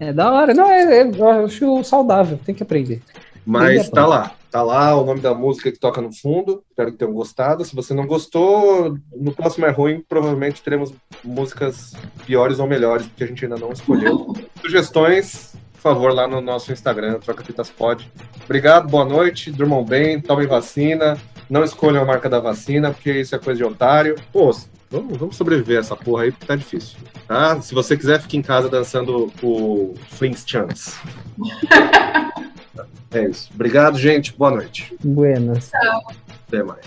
É da hora. Não, é, é- eu acho saudável, tem que aprender. Mas Entendi. tá lá, tá lá o nome da música que toca no fundo. Espero que tenham gostado. Se você não gostou, no próximo é ruim, provavelmente teremos músicas piores ou melhores, porque a gente ainda não escolheu. Sugestões, por favor, lá no nosso Instagram, Troca Fitas Pod. Obrigado, boa noite, durmam bem, tomem vacina, não escolham a marca da vacina, porque isso é coisa de otário. Pô, vamos, vamos sobreviver a essa porra aí, porque tá difícil. Tá? Se você quiser, fique em casa dançando o Flintstones. É isso. Obrigado, gente. Boa noite. Buenas. Até mais.